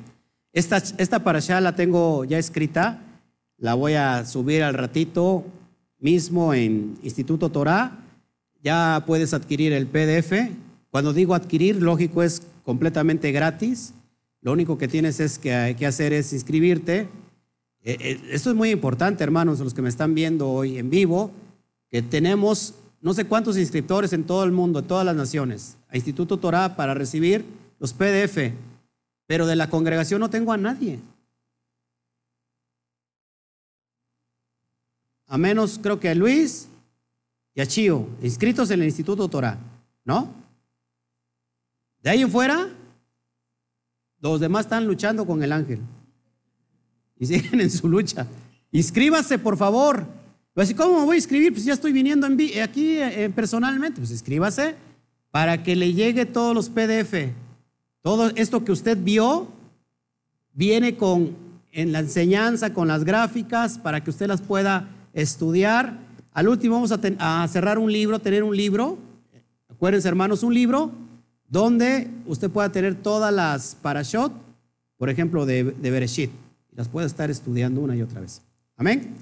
esta, esta para allá la tengo ya escrita. La voy a subir al ratito mismo en Instituto Torah. Ya puedes adquirir el PDF. Cuando digo adquirir, lógico, es completamente gratis. Lo único que tienes es que, que hacer es inscribirte. Eh, eh, esto es muy importante, hermanos, los que me están viendo hoy en vivo, que tenemos no sé cuántos inscriptores en todo el mundo, en todas las naciones, a Instituto Torah para recibir los PDF, pero de la congregación no tengo a nadie. A menos creo que a Luis y a Chío, inscritos en el Instituto Torah, ¿no? De ahí en fuera, los demás están luchando con el ángel y siguen en su lucha. Inscríbase, por favor. Pues, ¿cómo me voy a inscribir? Pues ya estoy viniendo aquí eh, personalmente. Pues inscríbase para que le llegue todos los PDF. Todo esto que usted vio viene con en la enseñanza, con las gráficas, para que usted las pueda estudiar. Al último vamos a, cerrar un libro, tener un libro. Acuérdense, hermanos, un libro donde usted pueda tener todas las parashot, por ejemplo, de, de Bereshit. Las pueda estar estudiando una y otra vez. Amén.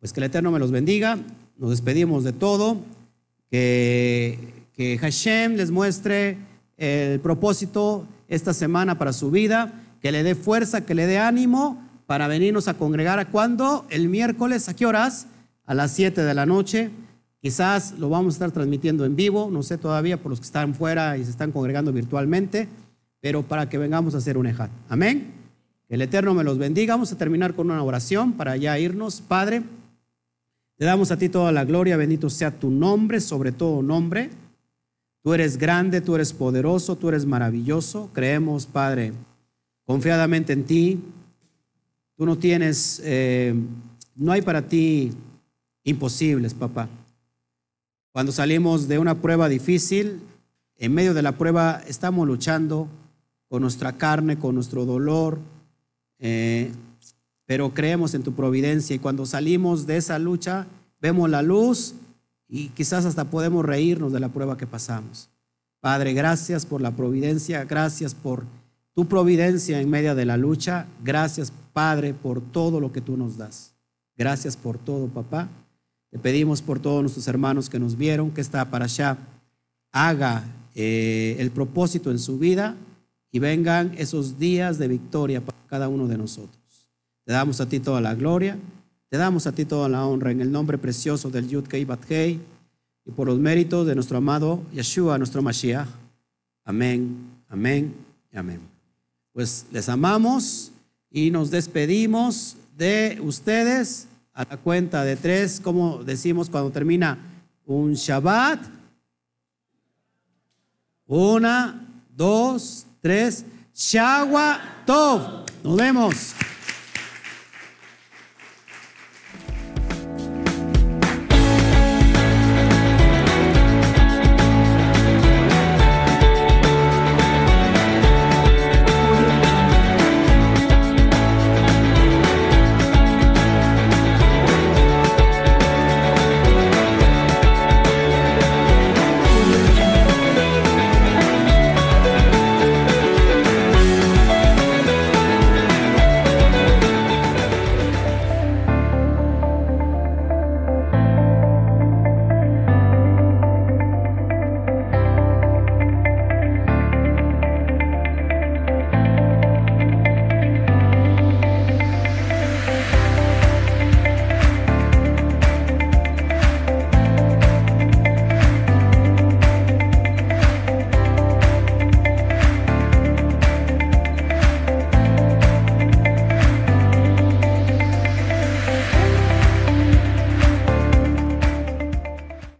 Pues que el Eterno me los bendiga. Nos despedimos de todo. Que, que Hashem les muestre el propósito esta semana para su vida. Que le dé fuerza, que le dé ánimo para venirnos a congregar. ¿A cuándo? El miércoles. ¿A qué horas? A las 7 de la noche. Quizás lo vamos a estar transmitiendo en vivo, no sé todavía por los que están fuera y se están congregando virtualmente, pero para que vengamos a hacer un ejat. Amén. Que el Eterno me los bendiga. Vamos a terminar con una oración para ya irnos. Padre, te damos a ti toda la gloria, bendito sea tu nombre, sobre todo nombre. Tú eres grande, tú eres poderoso, tú eres maravilloso. Creemos, Padre, confiadamente en ti. Tú no tienes, eh, no hay para ti imposibles, papá. Cuando salimos de una prueba difícil, en medio de la prueba estamos luchando con nuestra carne, con nuestro dolor. Eh, pero creemos en tu providencia y cuando salimos de esa lucha vemos la luz y quizás hasta podemos reírnos de la prueba que pasamos. Padre, gracias por la providencia, gracias por tu providencia en medio de la lucha, gracias Padre por todo lo que tú nos das. Gracias por todo, papá. Te pedimos por todos nuestros hermanos que nos vieron, que esta allá haga eh, el propósito en su vida y vengan esos días de victoria para cada uno de nosotros. Te damos a ti toda la gloria, te damos a ti toda la honra en el nombre precioso del Yud Kei Bat Hei y por los méritos de nuestro amado Yeshua, nuestro Mashiach. Amén, amén amén. Pues les amamos y nos despedimos de ustedes a la cuenta de tres, como decimos cuando termina un Shabbat. Una, dos, tres. Shagua Tov. Nos vemos.